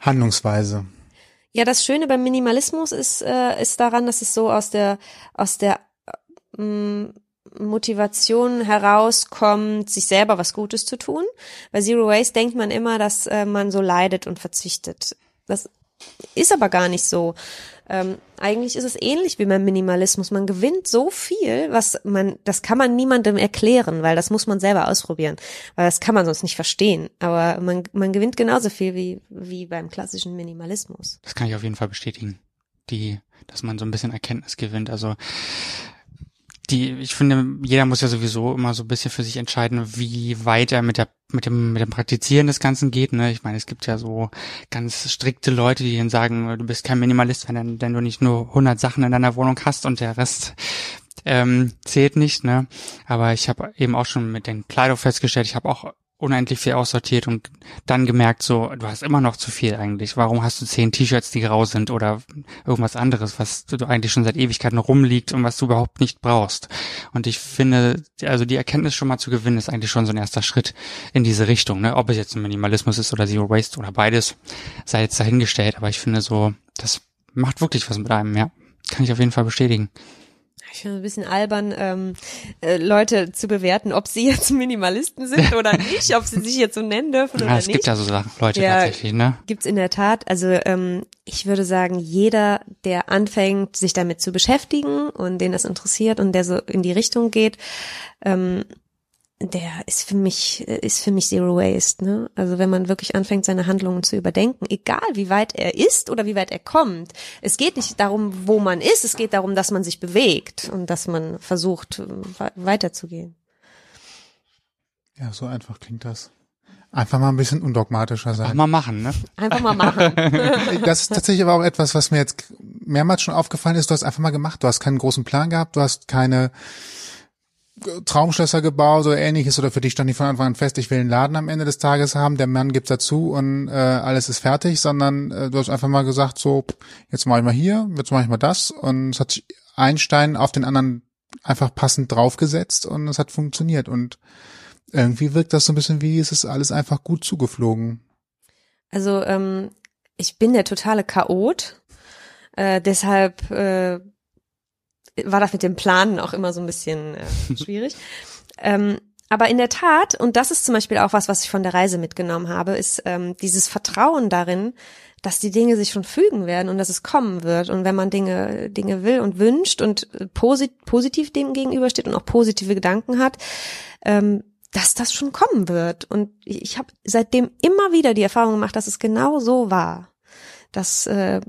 Handlungsweise. Ja, das Schöne beim Minimalismus ist, äh, ist daran, dass es so aus der, aus der ähm, Motivation herauskommt, sich selber was Gutes zu tun. Bei Zero Waste denkt man immer, dass äh, man so leidet und verzichtet. Das ist aber gar nicht so. Ähm, eigentlich ist es ähnlich wie beim Minimalismus. Man gewinnt so viel, was man, das kann man niemandem erklären, weil das muss man selber ausprobieren, weil das kann man sonst nicht verstehen. Aber man, man gewinnt genauso viel wie, wie beim klassischen Minimalismus. Das kann ich auf jeden Fall bestätigen. Die, dass man so ein bisschen Erkenntnis gewinnt. Also, die, ich finde, jeder muss ja sowieso immer so ein bisschen für sich entscheiden, wie weit er mit der mit dem mit dem Praktizieren des Ganzen geht. Ne? Ich meine, es gibt ja so ganz strikte Leute, die dann sagen, du bist kein Minimalist, wenn, wenn du nicht nur 100 Sachen in deiner Wohnung hast und der Rest ähm, zählt nicht. Ne? Aber ich habe eben auch schon mit den Kleidung festgestellt, ich habe auch unendlich viel aussortiert und dann gemerkt, so, du hast immer noch zu viel eigentlich. Warum hast du zehn T-Shirts, die grau sind oder irgendwas anderes, was du eigentlich schon seit Ewigkeiten rumliegt und was du überhaupt nicht brauchst? Und ich finde, also die Erkenntnis schon mal zu gewinnen, ist eigentlich schon so ein erster Schritt in diese Richtung. Ne? Ob es jetzt ein Minimalismus ist oder Zero Waste oder beides, sei jetzt dahingestellt. Aber ich finde so, das macht wirklich was mit einem, ja. Kann ich auf jeden Fall bestätigen ich finde ein bisschen albern, ähm, äh, Leute zu bewerten, ob sie jetzt Minimalisten sind oder nicht, ob sie sich jetzt so nennen dürfen ja, oder es nicht. gibt ja so Sachen, Leute ja, tatsächlich, ne? Gibt's in der Tat. Also ähm, ich würde sagen, jeder, der anfängt, sich damit zu beschäftigen und den das interessiert und der so in die Richtung geht, ähm, der ist für mich, ist für mich Zero Waste, ne? Also wenn man wirklich anfängt, seine Handlungen zu überdenken, egal wie weit er ist oder wie weit er kommt. Es geht nicht darum, wo man ist, es geht darum, dass man sich bewegt und dass man versucht, weiterzugehen. Ja, so einfach klingt das. Einfach mal ein bisschen undogmatischer sein. Einfach mal machen, ne? Einfach mal machen. das ist tatsächlich aber auch etwas, was mir jetzt mehrmals schon aufgefallen ist. Du hast einfach mal gemacht. Du hast keinen großen Plan gehabt. Du hast keine, Traumschlösser gebaut oder ähnliches oder für dich stand nicht von Anfang an fest, ich will einen Laden am Ende des Tages haben, der Mann gibt's dazu und äh, alles ist fertig, sondern äh, du hast einfach mal gesagt, so, jetzt mache ich mal hier, jetzt mache ich mal das und es hat sich ein Stein auf den anderen einfach passend draufgesetzt und es hat funktioniert und irgendwie wirkt das so ein bisschen wie, es ist alles einfach gut zugeflogen. Also ähm, ich bin der totale Chaot, äh, deshalb äh, war das mit dem Planen auch immer so ein bisschen äh, schwierig. ähm, aber in der Tat, und das ist zum Beispiel auch was, was ich von der Reise mitgenommen habe, ist ähm, dieses Vertrauen darin, dass die Dinge sich schon fügen werden und dass es kommen wird. Und wenn man Dinge, Dinge will und wünscht und posit positiv dem gegenübersteht und auch positive Gedanken hat, ähm, dass das schon kommen wird. Und ich habe seitdem immer wieder die Erfahrung gemacht, dass es genau so war. Dass äh,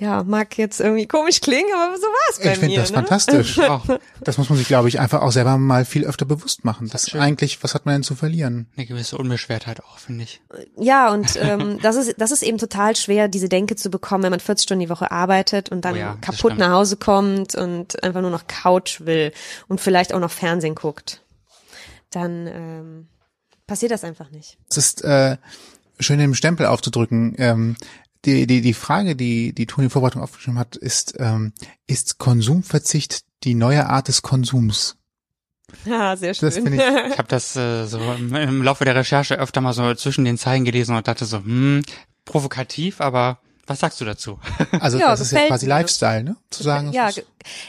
ja, mag jetzt irgendwie komisch klingen, aber so war es bei ich mir. Ich finde das ne? fantastisch. oh, das muss man sich, glaube ich, einfach auch selber mal viel öfter bewusst machen. Das, das eigentlich, was hat man denn zu verlieren? Eine gewisse Unbeschwertheit auch, finde ich. Ja, und ähm, das ist das ist eben total schwer, diese Denke zu bekommen, wenn man 40 Stunden die Woche arbeitet und dann oh ja, kaputt nach Hause kommt und einfach nur noch Couch will und vielleicht auch noch Fernsehen guckt. Dann ähm, passiert das einfach nicht. Es ist äh, schön, den Stempel aufzudrücken. Ähm, die, die, die Frage, die, die Toni Vorbereitung aufgeschrieben hat, ist, ähm, ist Konsumverzicht die neue Art des Konsums? Ja, sehr schön. Das ich ich habe das äh, so im, im Laufe der Recherche öfter mal so zwischen den Zeilen gelesen und dachte so, hm, provokativ, aber was sagst du dazu? Also ja, das ist ja quasi mir. Lifestyle, ne? Zu sagen. Ja,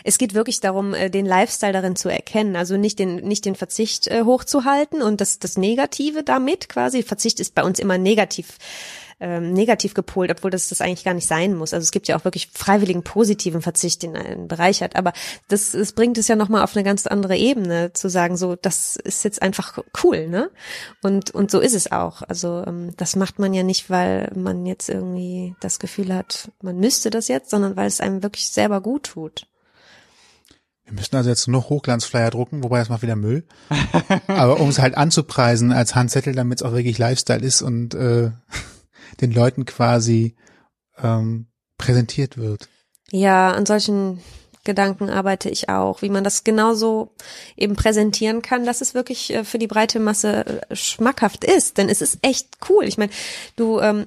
es geht wirklich darum, äh, den Lifestyle darin zu erkennen. Also nicht den nicht den Verzicht äh, hochzuhalten und das das Negative damit quasi. Verzicht ist bei uns immer negativ ähm, negativ gepolt, obwohl das das eigentlich gar nicht sein muss. Also es gibt ja auch wirklich freiwilligen positiven Verzicht, den einen Bereich. Aber das, das bringt es ja nochmal auf eine ganz andere Ebene, zu sagen, so, das ist jetzt einfach cool, ne? Und, und so ist es auch. Also ähm, das macht man ja nicht, weil man jetzt irgendwie das Gefühl hat, man müsste das jetzt, sondern weil es einem wirklich selber gut tut. Wir müssen also jetzt noch Hochglanzflyer drucken, wobei das macht wieder Müll. Aber um es halt anzupreisen als Handzettel, damit es auch wirklich Lifestyle ist und äh, den Leuten quasi ähm, präsentiert wird. Ja, an solchen Gedanken arbeite ich auch, wie man das genauso eben präsentieren kann, dass es wirklich äh, für die breite Masse äh, schmackhaft ist. Denn es ist echt cool. Ich meine, du ähm,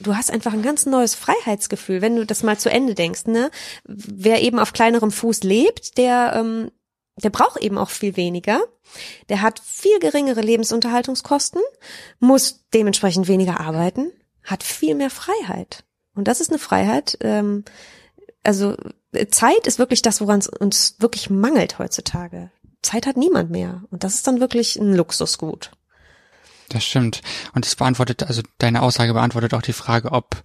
du hast einfach ein ganz neues Freiheitsgefühl, wenn du das mal zu Ende denkst. Ne, wer eben auf kleinerem Fuß lebt, der ähm, der braucht eben auch viel weniger. Der hat viel geringere Lebensunterhaltungskosten, muss dementsprechend weniger arbeiten, hat viel mehr Freiheit. Und das ist eine Freiheit. Ähm, also Zeit ist wirklich das, woran es uns wirklich mangelt heutzutage. Zeit hat niemand mehr. Und das ist dann wirklich ein Luxusgut. Das stimmt. Und es beantwortet, also deine Aussage beantwortet auch die Frage, ob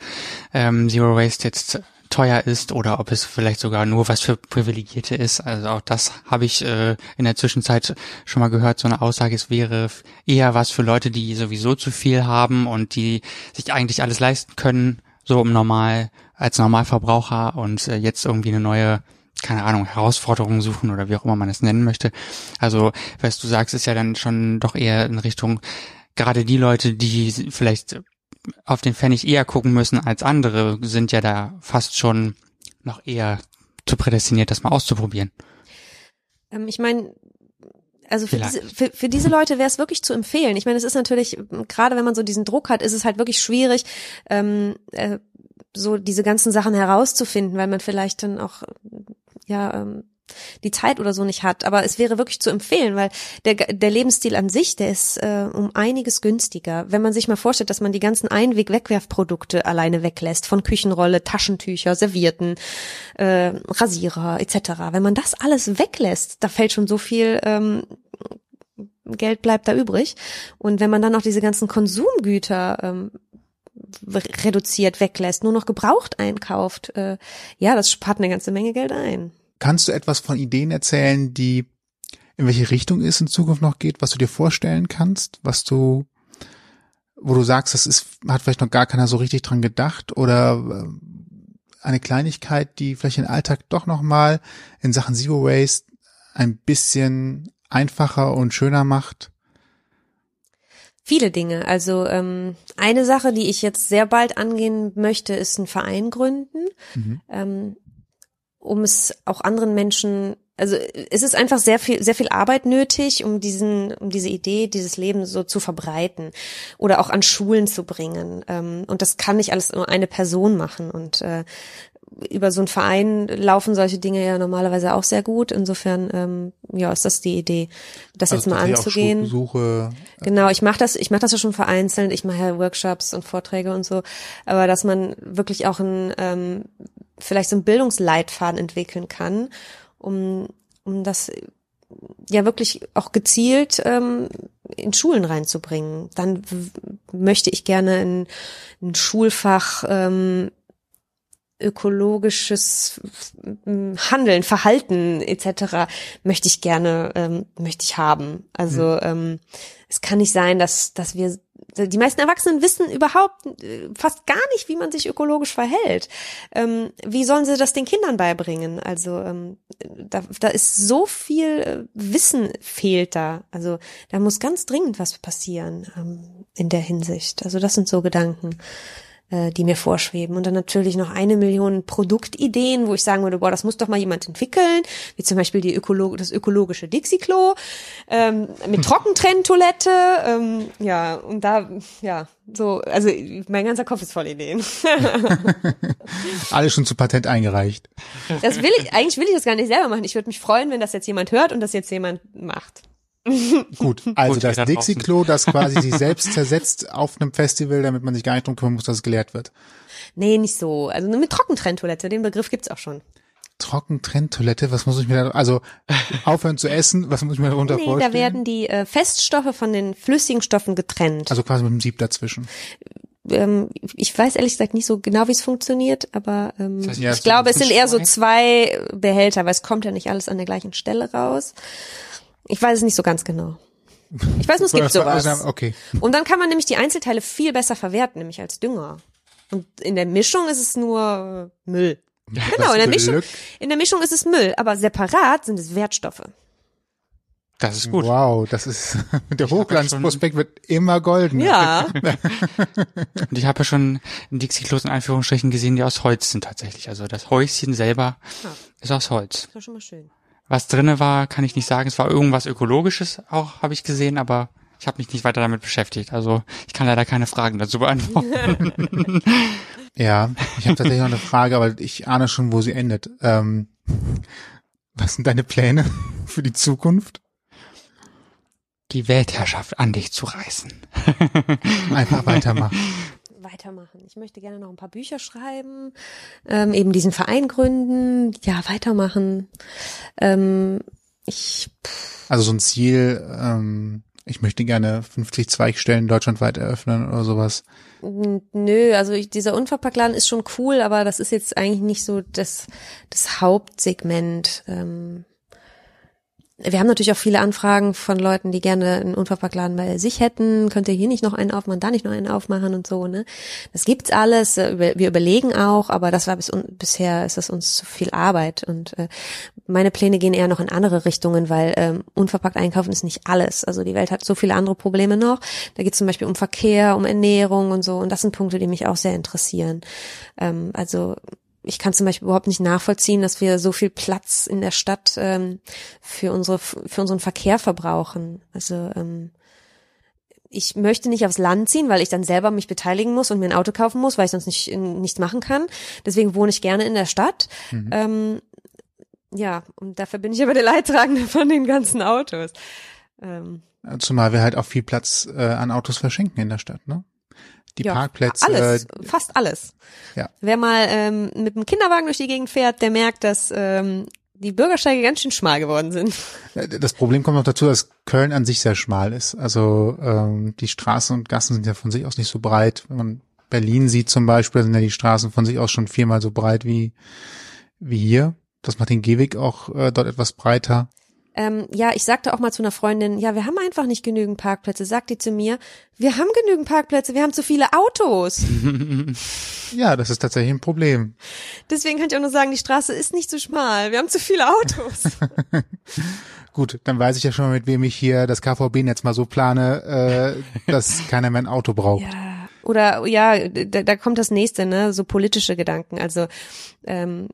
ähm, Zero Waste jetzt teuer ist oder ob es vielleicht sogar nur was für Privilegierte ist. Also auch das habe ich äh, in der Zwischenzeit schon mal gehört. So eine Aussage, es wäre eher was für Leute, die sowieso zu viel haben und die sich eigentlich alles leisten können, so um normal als Normalverbraucher und äh, jetzt irgendwie eine neue keine Ahnung, Herausforderungen suchen oder wie auch immer man es nennen möchte. Also, was du sagst, ist ja dann schon doch eher in Richtung, gerade die Leute, die vielleicht auf den Pfennig eher gucken müssen als andere, sind ja da fast schon noch eher zu prädestiniert, das mal auszuprobieren. Ähm, ich meine, also für diese, für, für diese Leute wäre es wirklich zu empfehlen. Ich meine, es ist natürlich, gerade wenn man so diesen Druck hat, ist es halt wirklich schwierig, ähm, äh, so diese ganzen Sachen herauszufinden, weil man vielleicht dann auch ja ähm, die Zeit oder so nicht hat. Aber es wäre wirklich zu empfehlen, weil der, der Lebensstil an sich, der ist äh, um einiges günstiger. Wenn man sich mal vorstellt, dass man die ganzen Einweg-Wegwerfprodukte alleine weglässt, von Küchenrolle, Taschentücher, Servierten, äh, Rasierer etc. Wenn man das alles weglässt, da fällt schon so viel ähm, Geld bleibt da übrig. Und wenn man dann noch diese ganzen Konsumgüter ähm, reduziert weglässt, nur noch gebraucht einkauft, äh, ja, das spart eine ganze Menge Geld ein. Kannst du etwas von Ideen erzählen, die in welche Richtung es in Zukunft noch geht, was du dir vorstellen kannst, was du, wo du sagst, das ist, hat vielleicht noch gar keiner so richtig dran gedacht oder äh, eine Kleinigkeit, die vielleicht den Alltag doch nochmal in Sachen Zero Waste ein bisschen einfacher und schöner macht? Viele Dinge. Also ähm, eine Sache, die ich jetzt sehr bald angehen möchte, ist einen Verein gründen. Mhm. Ähm, um es auch anderen Menschen also es ist einfach sehr viel sehr viel Arbeit nötig, um diesen um diese Idee, dieses Leben so zu verbreiten oder auch an Schulen zu bringen. Ähm, und das kann nicht alles nur eine Person machen. Und äh, über so einen Verein laufen solche Dinge ja normalerweise auch sehr gut. Insofern ähm, ja ist das die Idee, das also jetzt mal anzugehen. Suche. Genau, ich mache das ich mache das ja schon vereinzelt. Ich mache ja Workshops und Vorträge und so, aber dass man wirklich auch ein ähm, vielleicht so einen Bildungsleitfaden entwickeln kann, um, um das ja wirklich auch gezielt ähm, in Schulen reinzubringen. Dann möchte ich gerne ein, ein Schulfach ähm, ökologisches Handeln, Verhalten etc. möchte ich gerne ähm, möchte ich haben. Also ähm, es kann nicht sein, dass dass wir die meisten Erwachsenen wissen überhaupt äh, fast gar nicht, wie man sich ökologisch verhält. Ähm, wie sollen sie das den Kindern beibringen? Also ähm, da, da ist so viel äh, Wissen fehlt da. Also da muss ganz dringend was passieren ähm, in der Hinsicht. Also das sind so Gedanken äh, die mir vorschweben. Und dann natürlich noch eine Million Produktideen, wo ich sagen würde, boah, das muss doch mal jemand entwickeln, wie zum Beispiel die Ökolo das ökologische Dixie-Klo ähm, mit Trockentrenntoilette. Ähm, ja, und da, ja, so, also mein ganzer Kopf ist voll Ideen. Alles schon zu Patent eingereicht. Das will ich, eigentlich will ich das gar nicht selber machen. Ich würde mich freuen, wenn das jetzt jemand hört und das jetzt jemand macht. Gut, also Gut, das Dixie-Klo, das quasi sich selbst zersetzt auf einem Festival, damit man sich gar nicht drum kümmern muss, dass es geleert wird. Nee, nicht so. Also mit Trockentrenntoilette, den Begriff gibt's auch schon. Trockentrenntoilette, was muss ich mir da, also aufhören zu essen, was muss ich mir darunter nee, vorstellen? da werden die äh, Feststoffe von den flüssigen Stoffen getrennt. Also quasi mit dem Sieb dazwischen. Ähm, ich weiß ehrlich gesagt nicht so genau, wie es funktioniert, aber ähm, das heißt, ja, ich glaube, es sind eher so zwei Behälter, weil es kommt ja nicht alles an der gleichen Stelle raus. Ich weiß es nicht so ganz genau. Ich weiß nur, es gibt sowas. Okay. Und dann kann man nämlich die Einzelteile viel besser verwerten, nämlich als Dünger. Und in der Mischung ist es nur Müll. Genau, in der Mischung, in der Mischung ist es Müll, aber separat sind es Wertstoffe. Das ist gut. Wow, das ist der Hochglanzprospekt wird immer golden. Ja. Und ich habe ja schon in Dixie-Klos in Anführungsstrichen gesehen, die aus Holz sind tatsächlich. Also das Häuschen selber ja. ist aus Holz. Das war schon mal schön. Was drinne war, kann ich nicht sagen. Es war irgendwas Ökologisches auch, habe ich gesehen, aber ich habe mich nicht weiter damit beschäftigt. Also ich kann leider keine Fragen dazu beantworten. ja, ich habe tatsächlich noch eine Frage, aber ich ahne schon, wo sie endet. Ähm, was sind deine Pläne für die Zukunft? Die Weltherrschaft an dich zu reißen. Einfach weitermachen weitermachen. Ich möchte gerne noch ein paar Bücher schreiben, ähm, eben diesen Verein gründen, ja, weitermachen. Ähm, ich, Also so ein Ziel, ähm, ich möchte gerne 50 Zweigstellen deutschlandweit eröffnen oder sowas. nö, also ich, dieser Unverpacktladen ist schon cool, aber das ist jetzt eigentlich nicht so das, das Hauptsegment. Ähm, wir haben natürlich auch viele Anfragen von Leuten, die gerne einen Unverpacktladen bei sich hätten. Könnt ihr hier nicht noch einen aufmachen, da nicht noch einen aufmachen und so, ne? Das gibt's alles. äh, Wir überlegen auch, aber das war bis bisher ist das uns zu viel Arbeit und äh, meine Pläne gehen eher noch in andere Richtungen, weil ähm, unverpackt einkaufen ist nicht alles. Also die Welt hat so viele andere Probleme noch. Da geht es zum Beispiel um Verkehr, um Ernährung und so und das sind Punkte, die mich auch sehr interessieren. Ähm, also ich kann zum Beispiel überhaupt nicht nachvollziehen, dass wir so viel Platz in der Stadt ähm, für unsere für unseren Verkehr verbrauchen. Also ähm, ich möchte nicht aufs Land ziehen, weil ich dann selber mich beteiligen muss und mir ein Auto kaufen muss, weil ich sonst nicht nichts machen kann. Deswegen wohne ich gerne in der Stadt. Mhm. Ähm, ja, und dafür bin ich aber der Leidtragende von den ganzen Autos. Ähm, Zumal wir halt auch viel Platz äh, an Autos verschenken in der Stadt, ne? Die ja, Parkplätze. Alles, äh, fast alles. Ja. Wer mal ähm, mit dem Kinderwagen durch die Gegend fährt, der merkt, dass ähm, die Bürgersteige ganz schön schmal geworden sind. Äh, Das Problem kommt noch dazu, dass Köln an sich sehr schmal ist. Also ähm, die Straßen und Gassen sind ja von sich aus nicht so breit. Wenn man Berlin sieht zum Beispiel, sind ja die Straßen von sich aus schon viermal so breit wie, wie hier. Das macht den Gehweg auch äh, dort etwas breiter. Ähm, ja, ich sagte auch mal zu einer Freundin, ja, wir haben einfach nicht genügend Parkplätze. Sagt die zu mir, wir haben genügend Parkplätze, wir haben zu viele Autos. Ja, das ist tatsächlich ein Problem. Deswegen kann ich auch nur sagen, die Straße ist nicht so schmal, wir haben zu viele Autos. Gut, dann weiß ich ja schon mal, mit wem ich hier das KVB-Netz mal so plane, äh, dass keiner mehr ein Auto braucht. Ja. Oder ja, da, da kommt das nächste, ne? So politische Gedanken. Also ähm,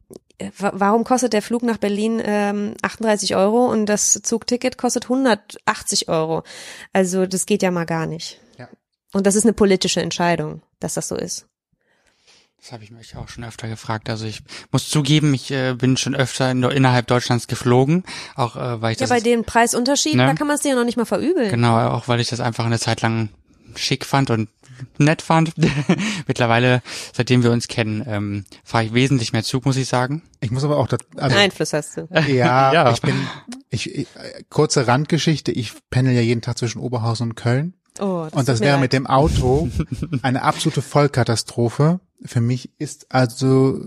warum kostet der Flug nach Berlin ähm, 38 Euro und das Zugticket kostet 180 Euro? Also das geht ja mal gar nicht. Ja. Und das ist eine politische Entscheidung, dass das so ist. Das habe ich mich auch schon öfter gefragt. Also ich muss zugeben, ich äh, bin schon öfter in, innerhalb Deutschlands geflogen, auch äh, weil ich Ja, das bei dem Preisunterschied, Ne? da kann man es dir ja noch nicht mal verübeln. genau auch weil ich das einfach eine Zeit lang schick fand und nett fand. Mittlerweile, seitdem wir uns kennen, ähm, fahre ich wesentlich mehr Zug, muss ich sagen. Ich muss aber auch, dat- also, Einfluss hast du. ja, Ja. ich bin, ich, ich, äh, kurze Randgeschichte, ich pendel ja jeden Tag zwischen Oberhausen und Köln. Oh, Und das tut mir wäre leid. mit dem Auto eine absolute Vollkatastrophe. Für mich ist also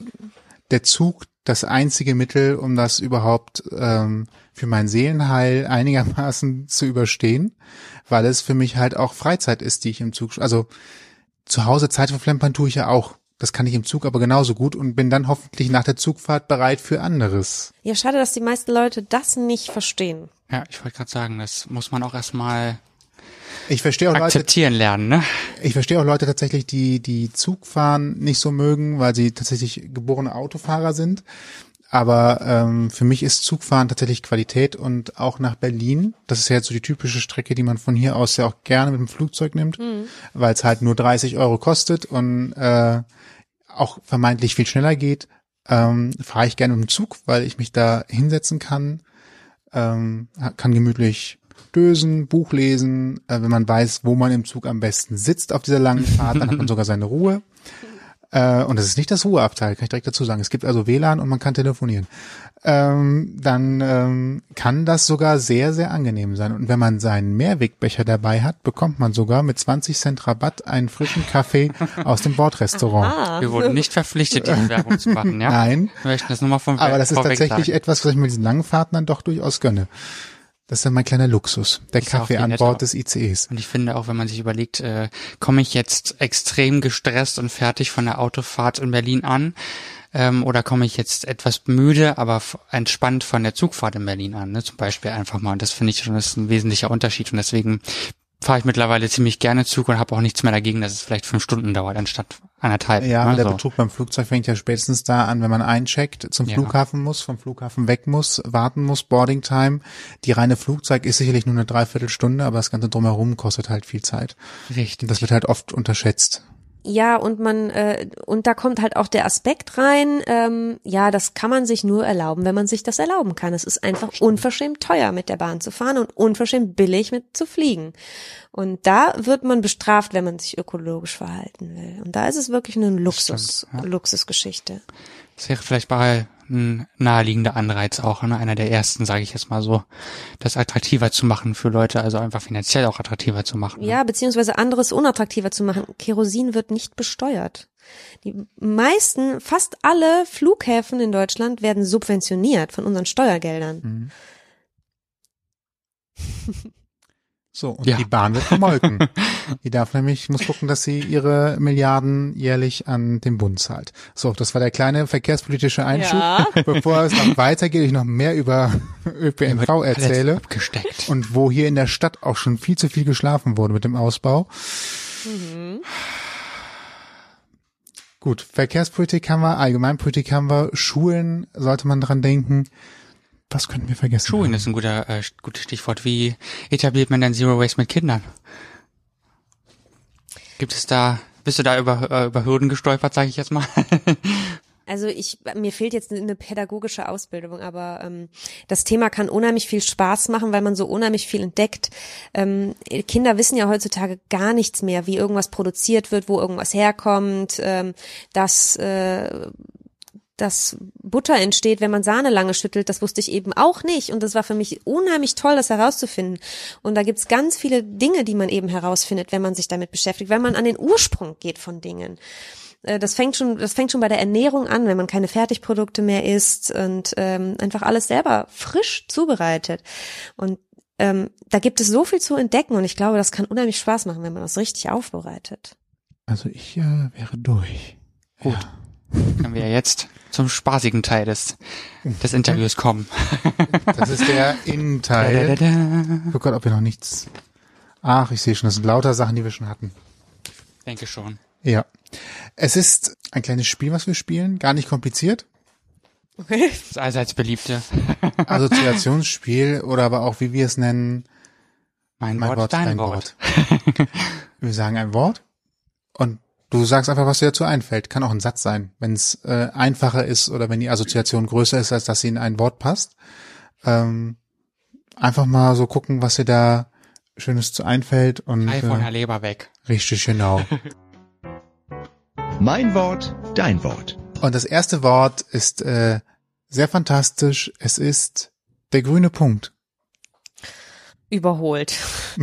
der Zug das einzige Mittel, um das überhaupt ähm, für mein Seelenheil einigermaßen zu überstehen, weil es für mich halt auch Freizeit ist, die ich im Zug, also zu Hause Zeit verplempern tue ich ja auch. Das kann ich im Zug aber genauso gut und bin dann hoffentlich nach der Zugfahrt bereit für anderes. Ja, schade, dass die meisten Leute das nicht verstehen. Ja, ich wollte gerade sagen, das muss man auch erstmal Ich verstehe auch Leute, akzeptieren lernen, ne? Ich verstehe auch Leute tatsächlich, die die Zugfahren nicht so mögen, weil sie tatsächlich geborene Autofahrer sind. Aber ähm, für mich ist Zugfahren tatsächlich Qualität und auch nach Berlin. Das ist ja jetzt so die typische Strecke, die man von hier aus ja auch gerne mit dem Flugzeug nimmt, weil es halt nur 30 Euro kostet und äh, auch vermeintlich viel schneller geht. Ähm, Fahre ich gerne mit dem Zug, weil ich mich da hinsetzen kann, ähm, kann gemütlich dösen, Buch lesen, äh, wenn man weiß, wo man im Zug am besten sitzt auf dieser langen Fahrt, dann hat man sogar seine Ruhe. Äh, und das ist nicht das Ruheabteil, kann ich direkt dazu sagen. Es gibt also WLAN und man kann telefonieren. Ähm, dann ähm, kann das sogar sehr, sehr angenehm sein. Und wenn man seinen Mehrwegbecher dabei hat, bekommt man sogar mit 20 Cent Rabatt einen frischen Kaffee aus dem Bordrestaurant. Ah, Wir wurden nicht verpflichtet, diese Werbung zu machen, ja? Nein, Wir möchten das nur mal vom aber das ist tatsächlich sagen. etwas, was ich mir diesen langen Fahrten dann doch durchaus gönne. Das ist dann mein kleiner Luxus, der Ist Kaffee an. Bord des ICEs. Und ich finde auch, wenn man sich überlegt, äh, komme ich jetzt extrem gestresst und fertig von der Autofahrt in Berlin an, ähm, oder komme ich jetzt etwas müde, aber entspannt von der Zugfahrt in Berlin an, ne? zum Beispiel einfach mal. Und das finde ich schon, das ist ein wesentlicher Unterschied. Und deswegen fahre ich mittlerweile ziemlich gerne Zug und habe auch nichts mehr dagegen, dass es vielleicht fünf Stunden dauert, anstatt anderthalb. Ja, ne? der so. Betrug beim Flugzeug fängt ja spätestens da an, wenn man eincheckt, zum Ja. Flughafen muss, vom Flughafen weg muss, warten muss, Boarding Time. Die reine Flugzeug ist sicherlich nur eine Dreiviertelstunde, aber das Ganze drumherum kostet halt viel Zeit. Richtig. Und das wird halt oft unterschätzt. Ja, und man, äh, und da kommt halt auch der Aspekt rein, ähm, ja, das kann man sich nur erlauben, wenn man sich das erlauben kann. Es ist einfach unverschämt teuer, mit der Bahn zu fahren und unverschämt billig mit zu fliegen. Und da wird man bestraft, wenn man sich ökologisch verhalten will. Und da ist es wirklich eine Luxus, Stimmt, ja. Luxusgeschichte. Das wäre vielleicht bei ein naheliegender Anreiz auch, ne? einer der ersten, sage ich jetzt mal so, das attraktiver zu machen für Leute, also einfach finanziell auch attraktiver zu machen. ne? Ja, beziehungsweise anderes unattraktiver zu machen. Kerosin wird nicht besteuert. Die meisten, fast alle Flughäfen in Deutschland werden subventioniert von unseren Steuergeldern. So, und Ja. die Bahn wird vermolken. die darf nämlich, muss gucken, dass sie ihre Milliarden jährlich an den Bund zahlt. So, das war der kleine verkehrspolitische Einschub. Ja. Bevor es noch weitergeht, ich noch mehr über ÖPNV erzähle. Abgesteckt. Und wo hier in der Stadt auch schon viel zu viel geschlafen wurde mit dem Ausbau. Gut, Verkehrspolitik haben wir, Allgemeinpolitik haben wir, Schulen sollte man dran denken. Was könnten wir vergessen? Schulen haben? ist ein guter, äh, gutes Stichwort. Wie etabliert man denn Zero Waste mit Kindern? Gibt es da, bist du da über, äh, über Hürden gestolpert, sage ich jetzt mal? Also ich, mir fehlt jetzt eine pädagogische Ausbildung, aber ähm, das Thema kann unheimlich viel Spaß machen, weil man so unheimlich viel entdeckt. Ähm, Kinder wissen ja heutzutage gar nichts mehr, wie irgendwas produziert wird, wo irgendwas herkommt, ähm, dass äh, dass Butter entsteht, wenn man Sahne lange schüttelt, das wusste ich eben auch nicht. Und das war für mich unheimlich toll, das herauszufinden. Und da gibt's ganz viele Dinge, die man eben herausfindet, wenn man sich damit beschäftigt, wenn man an den Ursprung geht von Dingen. Äh, Das fängt schon, das fängt schon bei der Ernährung an, wenn man keine Fertigprodukte mehr isst und ähm, einfach alles selber frisch zubereitet. Und ähm, da gibt es so viel zu entdecken und ich glaube, das kann unheimlich Spaß machen, wenn man das richtig aufbereitet. Also ich äh, wäre durch. Gut. Können wir ja jetzt zum spaßigen Teil des, des Interviews kommen. Das ist der Innenteil. Oh Gott, ob wir noch nichts. Ach, ich sehe schon, das sind lauter Sachen, die wir schon hatten. Denke schon. Ja. Es ist ein kleines Spiel, was wir spielen, gar nicht kompliziert. Das allseits beliebte. Assoziationsspiel oder aber auch, wie wir es nennen, Mein, mein Wort, Wort, dein, dein Wort. Wort. Wir sagen ein Wort und du sagst einfach, was dir dazu einfällt. Kann auch ein Satz sein, wenn es äh, einfacher ist oder wenn die Assoziation größer ist, als dass sie in ein Wort passt. Ähm, einfach mal so gucken, was dir da Schönes zu einfällt und Ei von äh, der Leber weg. richtig genau. Mein Wort, dein Wort. Und das erste Wort ist äh, sehr fantastisch. Es ist der grüne Punkt. Überholt.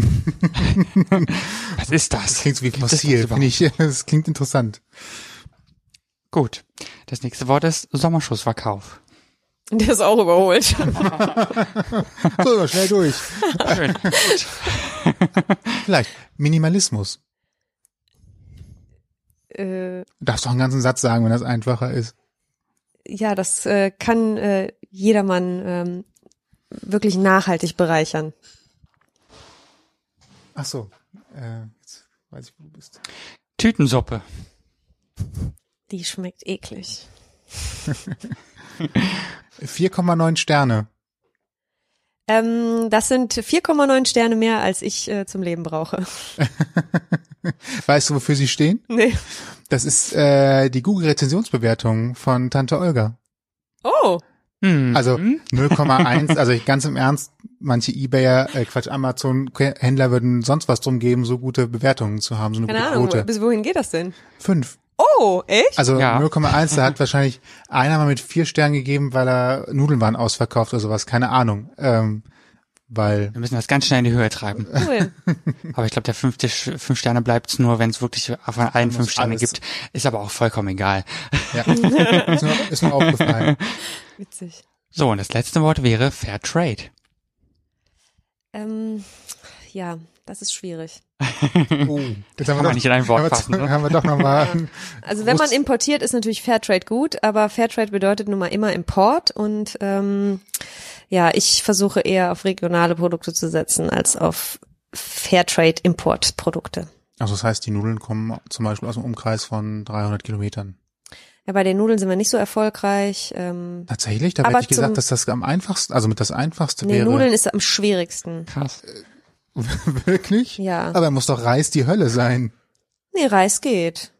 Was ist das? Das klingt so wie fossil, finde ich. Das klingt interessant. Gut. Das nächste Wort ist Sommerschussverkauf. Der ist auch überholt. So, schnell durch. Schön. Vielleicht Minimalismus. äh, Du darfst doch einen ganzen Satz sagen, wenn das einfacher ist. ja, das äh, kann äh, jedermann ähm, wirklich nachhaltig bereichern. Ach so. Äh, jetzt weiß ich, wo du bist. Tütensuppe. Die schmeckt eklig. 4,9 Sterne. Ähm, das sind 4,9 Sterne mehr, als ich äh, zum Leben brauche. Weißt du, wofür sie stehen? nee. Das ist äh, die Google-Rezensionsbewertung von Tante Olga. Oh, Hm. Also 0,1, also ganz im Ernst, manche Ebayer, äh, Quatsch, Amazon-Händler würden sonst was drum geben, so gute Bewertungen zu haben, so eine keine gute Ahnung. Quote. Bis wohin geht das denn? Fünf. Oh, echt? Also Ja. 0,1, da hat wahrscheinlich einer mal mit vier Sternen gegeben, weil er Nudeln waren ausverkauft oder sowas, keine Ahnung. Ähm, weil, Wir müssen das ganz schnell in die Höhe treiben. Cool. Aber ich glaube, der fünfte, fünf Sterne bleibt's nur, wenn es wirklich von allen fünf Sterne alles- gibt. Ist aber auch vollkommen egal. ja, ist nur, ist nur aufgefallen. Witzig. So, und das letzte Wort wäre Fair Trade. Ähm, ja, das ist schwierig. Oh, jetzt haben Kann man nicht in ein Wort haben wir, fassen, ne? haben wir doch nochmal, Also wenn man importiert, ist natürlich Fairtrade gut, aber Fairtrade bedeutet nun mal immer Import und ähm, ja, ich versuche eher auf regionale Produkte zu setzen als auf Fairtrade-Importprodukte. also das heißt, die Nudeln kommen zum Beispiel aus einem Umkreis von 300 Kilometern. Ja, bei den Nudeln sind wir nicht so erfolgreich. Ähm, Tatsächlich? Da hätte ich gesagt, dass das am einfachsten, also mit das einfachste nee, wäre. Nudeln ist am schwierigsten. Krass. Wirklich? Ja. Aber muss doch Reis die Hölle sein. Nee, Reis geht.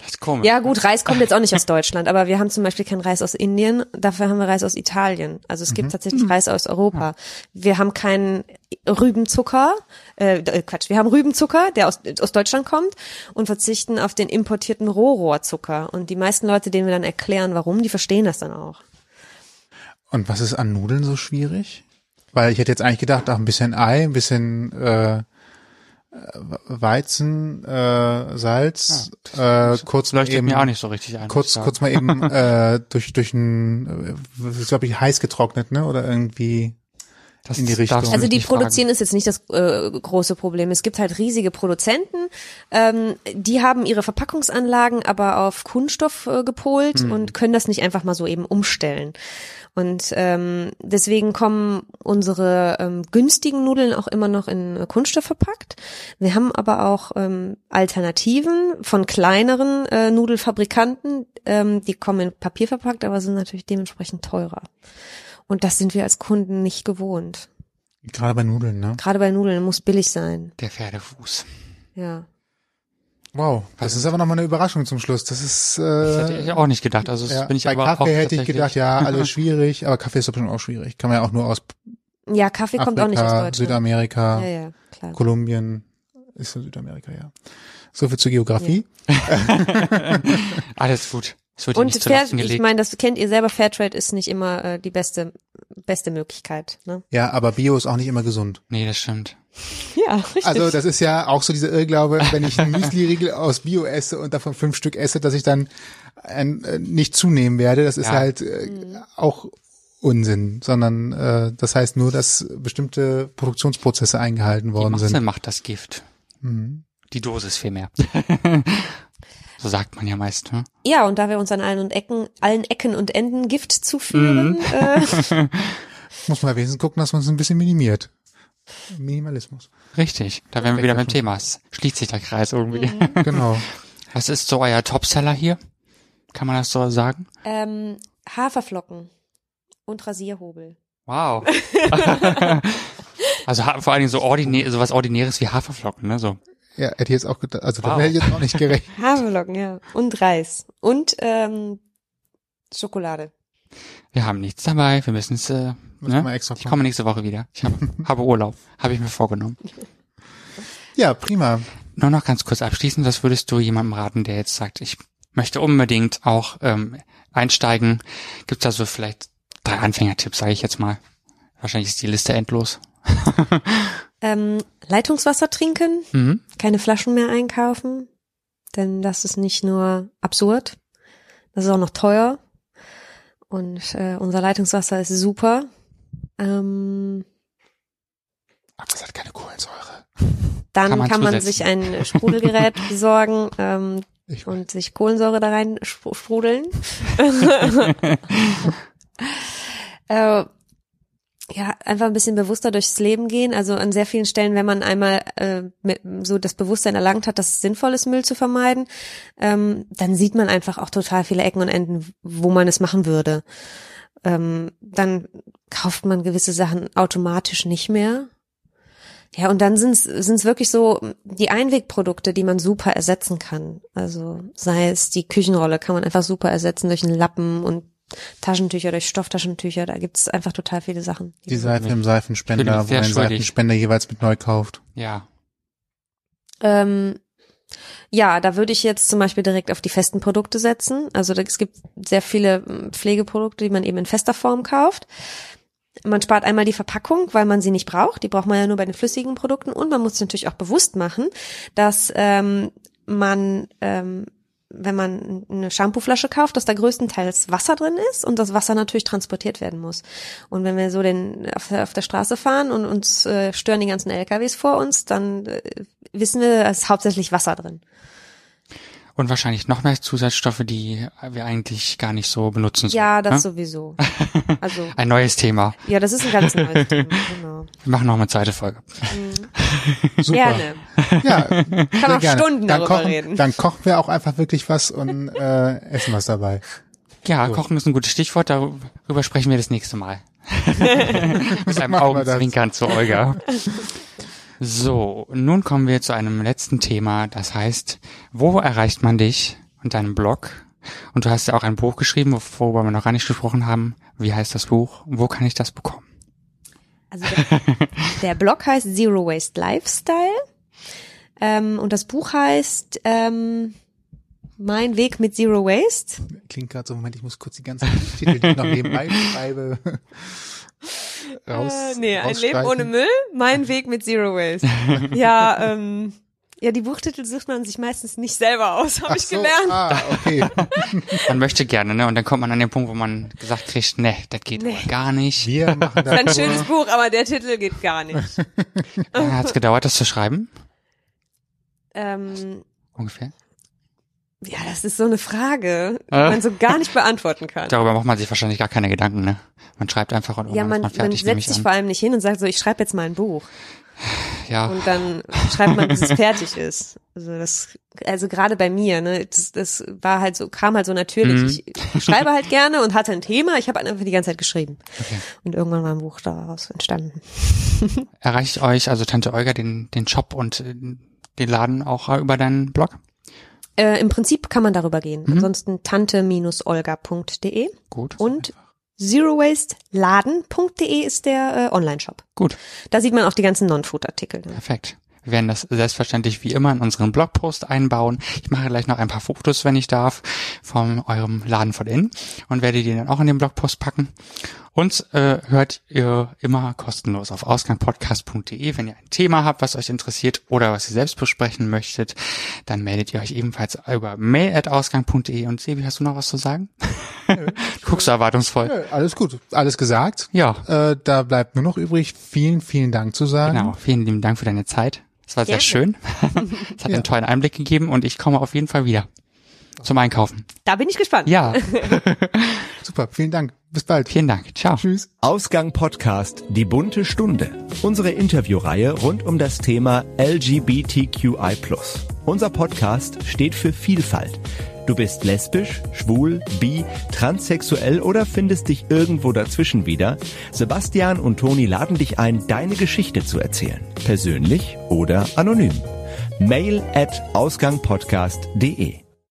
Das ist komisch. Ja gut, Reis kommt jetzt auch nicht aus Deutschland, aber wir haben zum Beispiel keinen Reis aus Indien, dafür haben wir Reis aus Italien. Also es gibt tatsächlich Reis aus Europa. Wir haben keinen Rübenzucker, äh, äh, Quatsch, wir haben Rübenzucker, der aus, aus Deutschland kommt und verzichten auf den importierten Rohrohrzucker. Und die meisten Leute, denen wir dann erklären, warum, die verstehen das dann auch. Und was ist an Nudeln so schwierig? Weil ich hätte jetzt eigentlich gedacht, auch ein bisschen Ei, ein bisschen äh, Weizen, äh, Salz, äh, kurz mal eben, mir auch nicht so richtig ein. kurz, kurz mal eben äh, durch durch ein, äh, glaube ich, heiß getrocknet, ne? Oder irgendwie Das in die Richtung. Also die nicht fragen. produzieren ist jetzt nicht das äh, große Problem. Es gibt halt riesige Produzenten, ähm, die haben ihre Verpackungsanlagen aber auf Kunststoff äh, gepolt und können das nicht einfach mal so eben umstellen. Und ähm, deswegen kommen unsere ähm, günstigen Nudeln auch immer noch in äh, Kunststoff verpackt. Wir haben aber auch ähm, Alternativen von kleineren äh, Nudelfabrikanten, ähm, die kommen in Papier verpackt, aber sind natürlich dementsprechend teurer. Und das sind wir als Kunden nicht gewohnt. gerade bei Nudeln, ne? Gerade bei Nudeln muss billig sein. Der Pferdefuß. Ja. Wow, das ist aber nochmal eine Überraschung zum Schluss. Das ist äh, Das hätte ich auch nicht gedacht. Also das ja, bin ich bei aber Kaffee auch hätte ich gedacht, ja, alles schwierig, aber Kaffee ist doch bestimmt auch schwierig. Kann man ja auch nur aus Ja, Kaffee kommt auch nicht aus Afrika, Deutschland. Südamerika, Ja, ja, klar. Kolumbien, ist in Südamerika, ja. So viel zur Geografie. Alles gut. Es wird dir Und nicht zu Fair, ich meine, das kennt ihr selber, Fairtrade ist nicht immer äh, die beste beste Möglichkeit. Ne? Ja, aber Bio ist auch nicht immer gesund. nee, das stimmt. Ja, richtig. Also das ist ja auch so dieser Irrglaube, wenn ich einen Müsli-Riegel aus Bio esse und davon fünf Stück esse, dass ich dann ein, äh, nicht zunehmen werde. Das ist Ja. halt äh, auch Unsinn, sondern äh, das heißt nur, dass bestimmte Produktionsprozesse eingehalten Die worden Masse sind. macht das Gift. Mhm. Die Dosis vielmehr. so sagt man ja meist. Ne? ja, und da wir uns an allen und Ecken, allen Ecken und Enden Gift zuführen, äh, Muss man wenigstens gucken, dass man es ein bisschen minimiert. Minimalismus. Richtig. Da wären wir wieder beim Thema. Es schließt sich der Kreis irgendwie. Mhm. Genau. Was ist so euer Topseller hier? Kann man das so sagen? ähm, Haferflocken und Rasierhobel. Wow. also vor allen Dingen so ordinär, sowas Ordinäres wie Haferflocken, ne? So. Ja, hätte ich jetzt auch gedacht, also Wow. das hätte ich jetzt auch nicht gerechnet. Haferflocken, ja. Und Reis. Und ähm, Schokolade. Wir haben nichts dabei, wir müssen es, äh, Müssen ne? Ich komme nächste Woche wieder. Ich habe, habe Urlaub. Habe ich mir vorgenommen. Ja, prima. Nur noch ganz kurz abschließend, was würdest du jemandem raten, der jetzt sagt, ich möchte unbedingt auch ähm, einsteigen? Gibt es da so vielleicht drei Anfängertipps, sage ich jetzt mal? Wahrscheinlich ist die Liste endlos. Ähm, Leitungswasser trinken, Mhm. keine Flaschen mehr einkaufen, denn das ist nicht nur absurd, das ist auch noch teuer. Und äh, unser Leitungswasser ist super. Ähm, Aber es hat keine Kohlensäure. dann Kann kann man man, zusetzen. sich ein Sprudelgerät besorgen ähm, und sich Kohlensäure da rein spr- sprudeln. äh, ja, einfach ein bisschen bewusster durchs Leben gehen. Also an sehr vielen Stellen, wenn man einmal äh, mit, so das Bewusstsein erlangt hat, dass es sinnvoll ist, Müll zu vermeiden, ähm, dann sieht man einfach auch total viele Ecken und Enden, wo man es machen würde. Ähm, dann kauft man gewisse Sachen automatisch nicht mehr. Ja, und dann sind es wirklich so die Einwegprodukte, die man super ersetzen kann. Also sei es die Küchenrolle, kann man einfach super ersetzen durch einen Lappen und Taschentücher, durch Stofftaschentücher. Da gibt es einfach total viele Sachen. Die Seife im Seifenspender, wo schuldig. Seifenspender jeweils mit neu kauft. Ja. Ähm, ja, da würde ich jetzt zum Beispiel direkt auf die festen Produkte setzen. Also es gibt sehr viele mm, Pflegeprodukte, die man eben in fester Form kauft. Man spart einmal die Verpackung, weil man sie nicht braucht. Die braucht man ja nur bei den flüssigen Produkten. Und man muss sich natürlich auch bewusst machen, dass ähm, man, ähm, wenn man eine Shampooflasche kauft, dass da größtenteils Wasser drin ist und das Wasser natürlich transportiert werden muss. Und wenn wir so den auf der, auf der Straße fahren und uns äh, stören die ganzen LKWs vor uns, dann äh, wissen wir, es ist hauptsächlich Wasser drin. Und wahrscheinlich noch mehr Zusatzstoffe, die wir eigentlich gar nicht so benutzen sollten. Ja, das ne? sowieso. Also, Ein neues Thema. ja, das ist ein ganz neues Thema, genau. Wir machen noch eine zweite Folge. Super. Gerne. Ja, Kann auch gerne. Stunden dann darüber kochen, reden. Dann kochen wir auch einfach wirklich was und äh, essen was dabei. Ja, Kochen ist ein gutes Stichwort. Darüber sprechen wir das nächste Mal. Mit einem wir das. Augenzwinkern zu Olga. So, nun kommen wir zu einem letzten Thema. Das heißt, wo erreicht man dich und deinem Blog. Und du hast ja auch ein Buch geschrieben, worüber wir noch gar nicht gesprochen haben. Wie heißt das Buch? Wo kann ich das bekommen? Also der, der Blog heißt Zero Waste Lifestyle ähm, und das Buch heißt ähm, Mein Weg mit Zero Waste. Klingt gerade so, Moment, ich muss kurz die ganzen Titel, die ich noch nebenbei schreibe, raus, äh, nee, ein Leben ohne Müll, Mein Weg mit Zero Waste. ja, ähm, ja, die Buchtitel sucht man sich meistens nicht selber aus, habe ich so, gelernt. Ah, okay. Man möchte gerne, ne? Und dann kommt man an den Punkt, wo man gesagt kriegt, ne, das geht Nee. aber gar nicht. Wir machen Das ist ein schönes Buch, aber der Titel geht gar nicht. Lange hat's gedauert, das zu schreiben? Ähm, Ungefähr. Ja, das ist so eine Frage, die Äh? man so gar nicht beantworten kann. Darüber macht man sich wahrscheinlich gar keine Gedanken, ne? Man schreibt einfach und Ja, irgendwann man, man man fertig, nehme setzt ich sich an. vor allem nicht hin und sagt so, ich schreibe jetzt mal ein Buch. Ja, Und dann schreibt man, bis es fertig ist. Also das, also gerade bei mir, ne, das, das war halt so, kam halt so natürlich. Mhm. Ich schreibe halt gerne und hatte ein Thema. Ich habe einfach die ganze Zeit geschrieben. Okay. Und irgendwann war ein Buch daraus entstanden. erreicht euch, also Tante Olga, den, den Shop und äh, den Laden auch über deinen Blog? Äh, Im Prinzip kann man darüber gehen. Mhm. Ansonsten tante-olga.de Gut. und zerowasteladen.de ist der äh, Online-Shop. Gut, Da sieht man auch die ganzen Non-Food-Artikel. Ne? perfekt. Wir werden das selbstverständlich wie immer in unseren Blogpost einbauen. Ich mache gleich noch ein paar Fotos, wenn ich darf, von eurem Laden von innen und werde die dann auch in den Blogpost packen. Uns äh, hört ihr immer kostenlos auf ausgangpodcast.de. Wenn ihr ein Thema habt, was euch interessiert oder was ihr selbst besprechen möchtet, dann meldet ihr euch ebenfalls über mail.ausgang.de. Und Sebi, hast du noch was zu sagen? du guckst so erwartungsvoll. Nö, Alles gut, alles gesagt. Ja, Äh, da bleibt nur noch übrig, vielen, vielen Dank zu sagen. genau. Vielen lieben Dank für deine Zeit. Es war sehr Gerne. schön. Es hat einen tollen Einblick gegeben und ich komme auf jeden Fall wieder zum Einkaufen. Da bin ich gespannt. Ja, Super, vielen Dank. Bis bald. vielen Dank. Ciao. Tschüss. Ausgang Podcast Die bunte Stunde. Unsere Interviewreihe rund um das Thema LGBTQI+. Unser Podcast steht für Vielfalt. Du bist lesbisch, schwul, bi, transsexuell oder findest dich irgendwo dazwischen wieder? Sebastian und Toni laden dich ein, deine Geschichte zu erzählen. Persönlich oder anonym. Mail at ausgangpodcast.de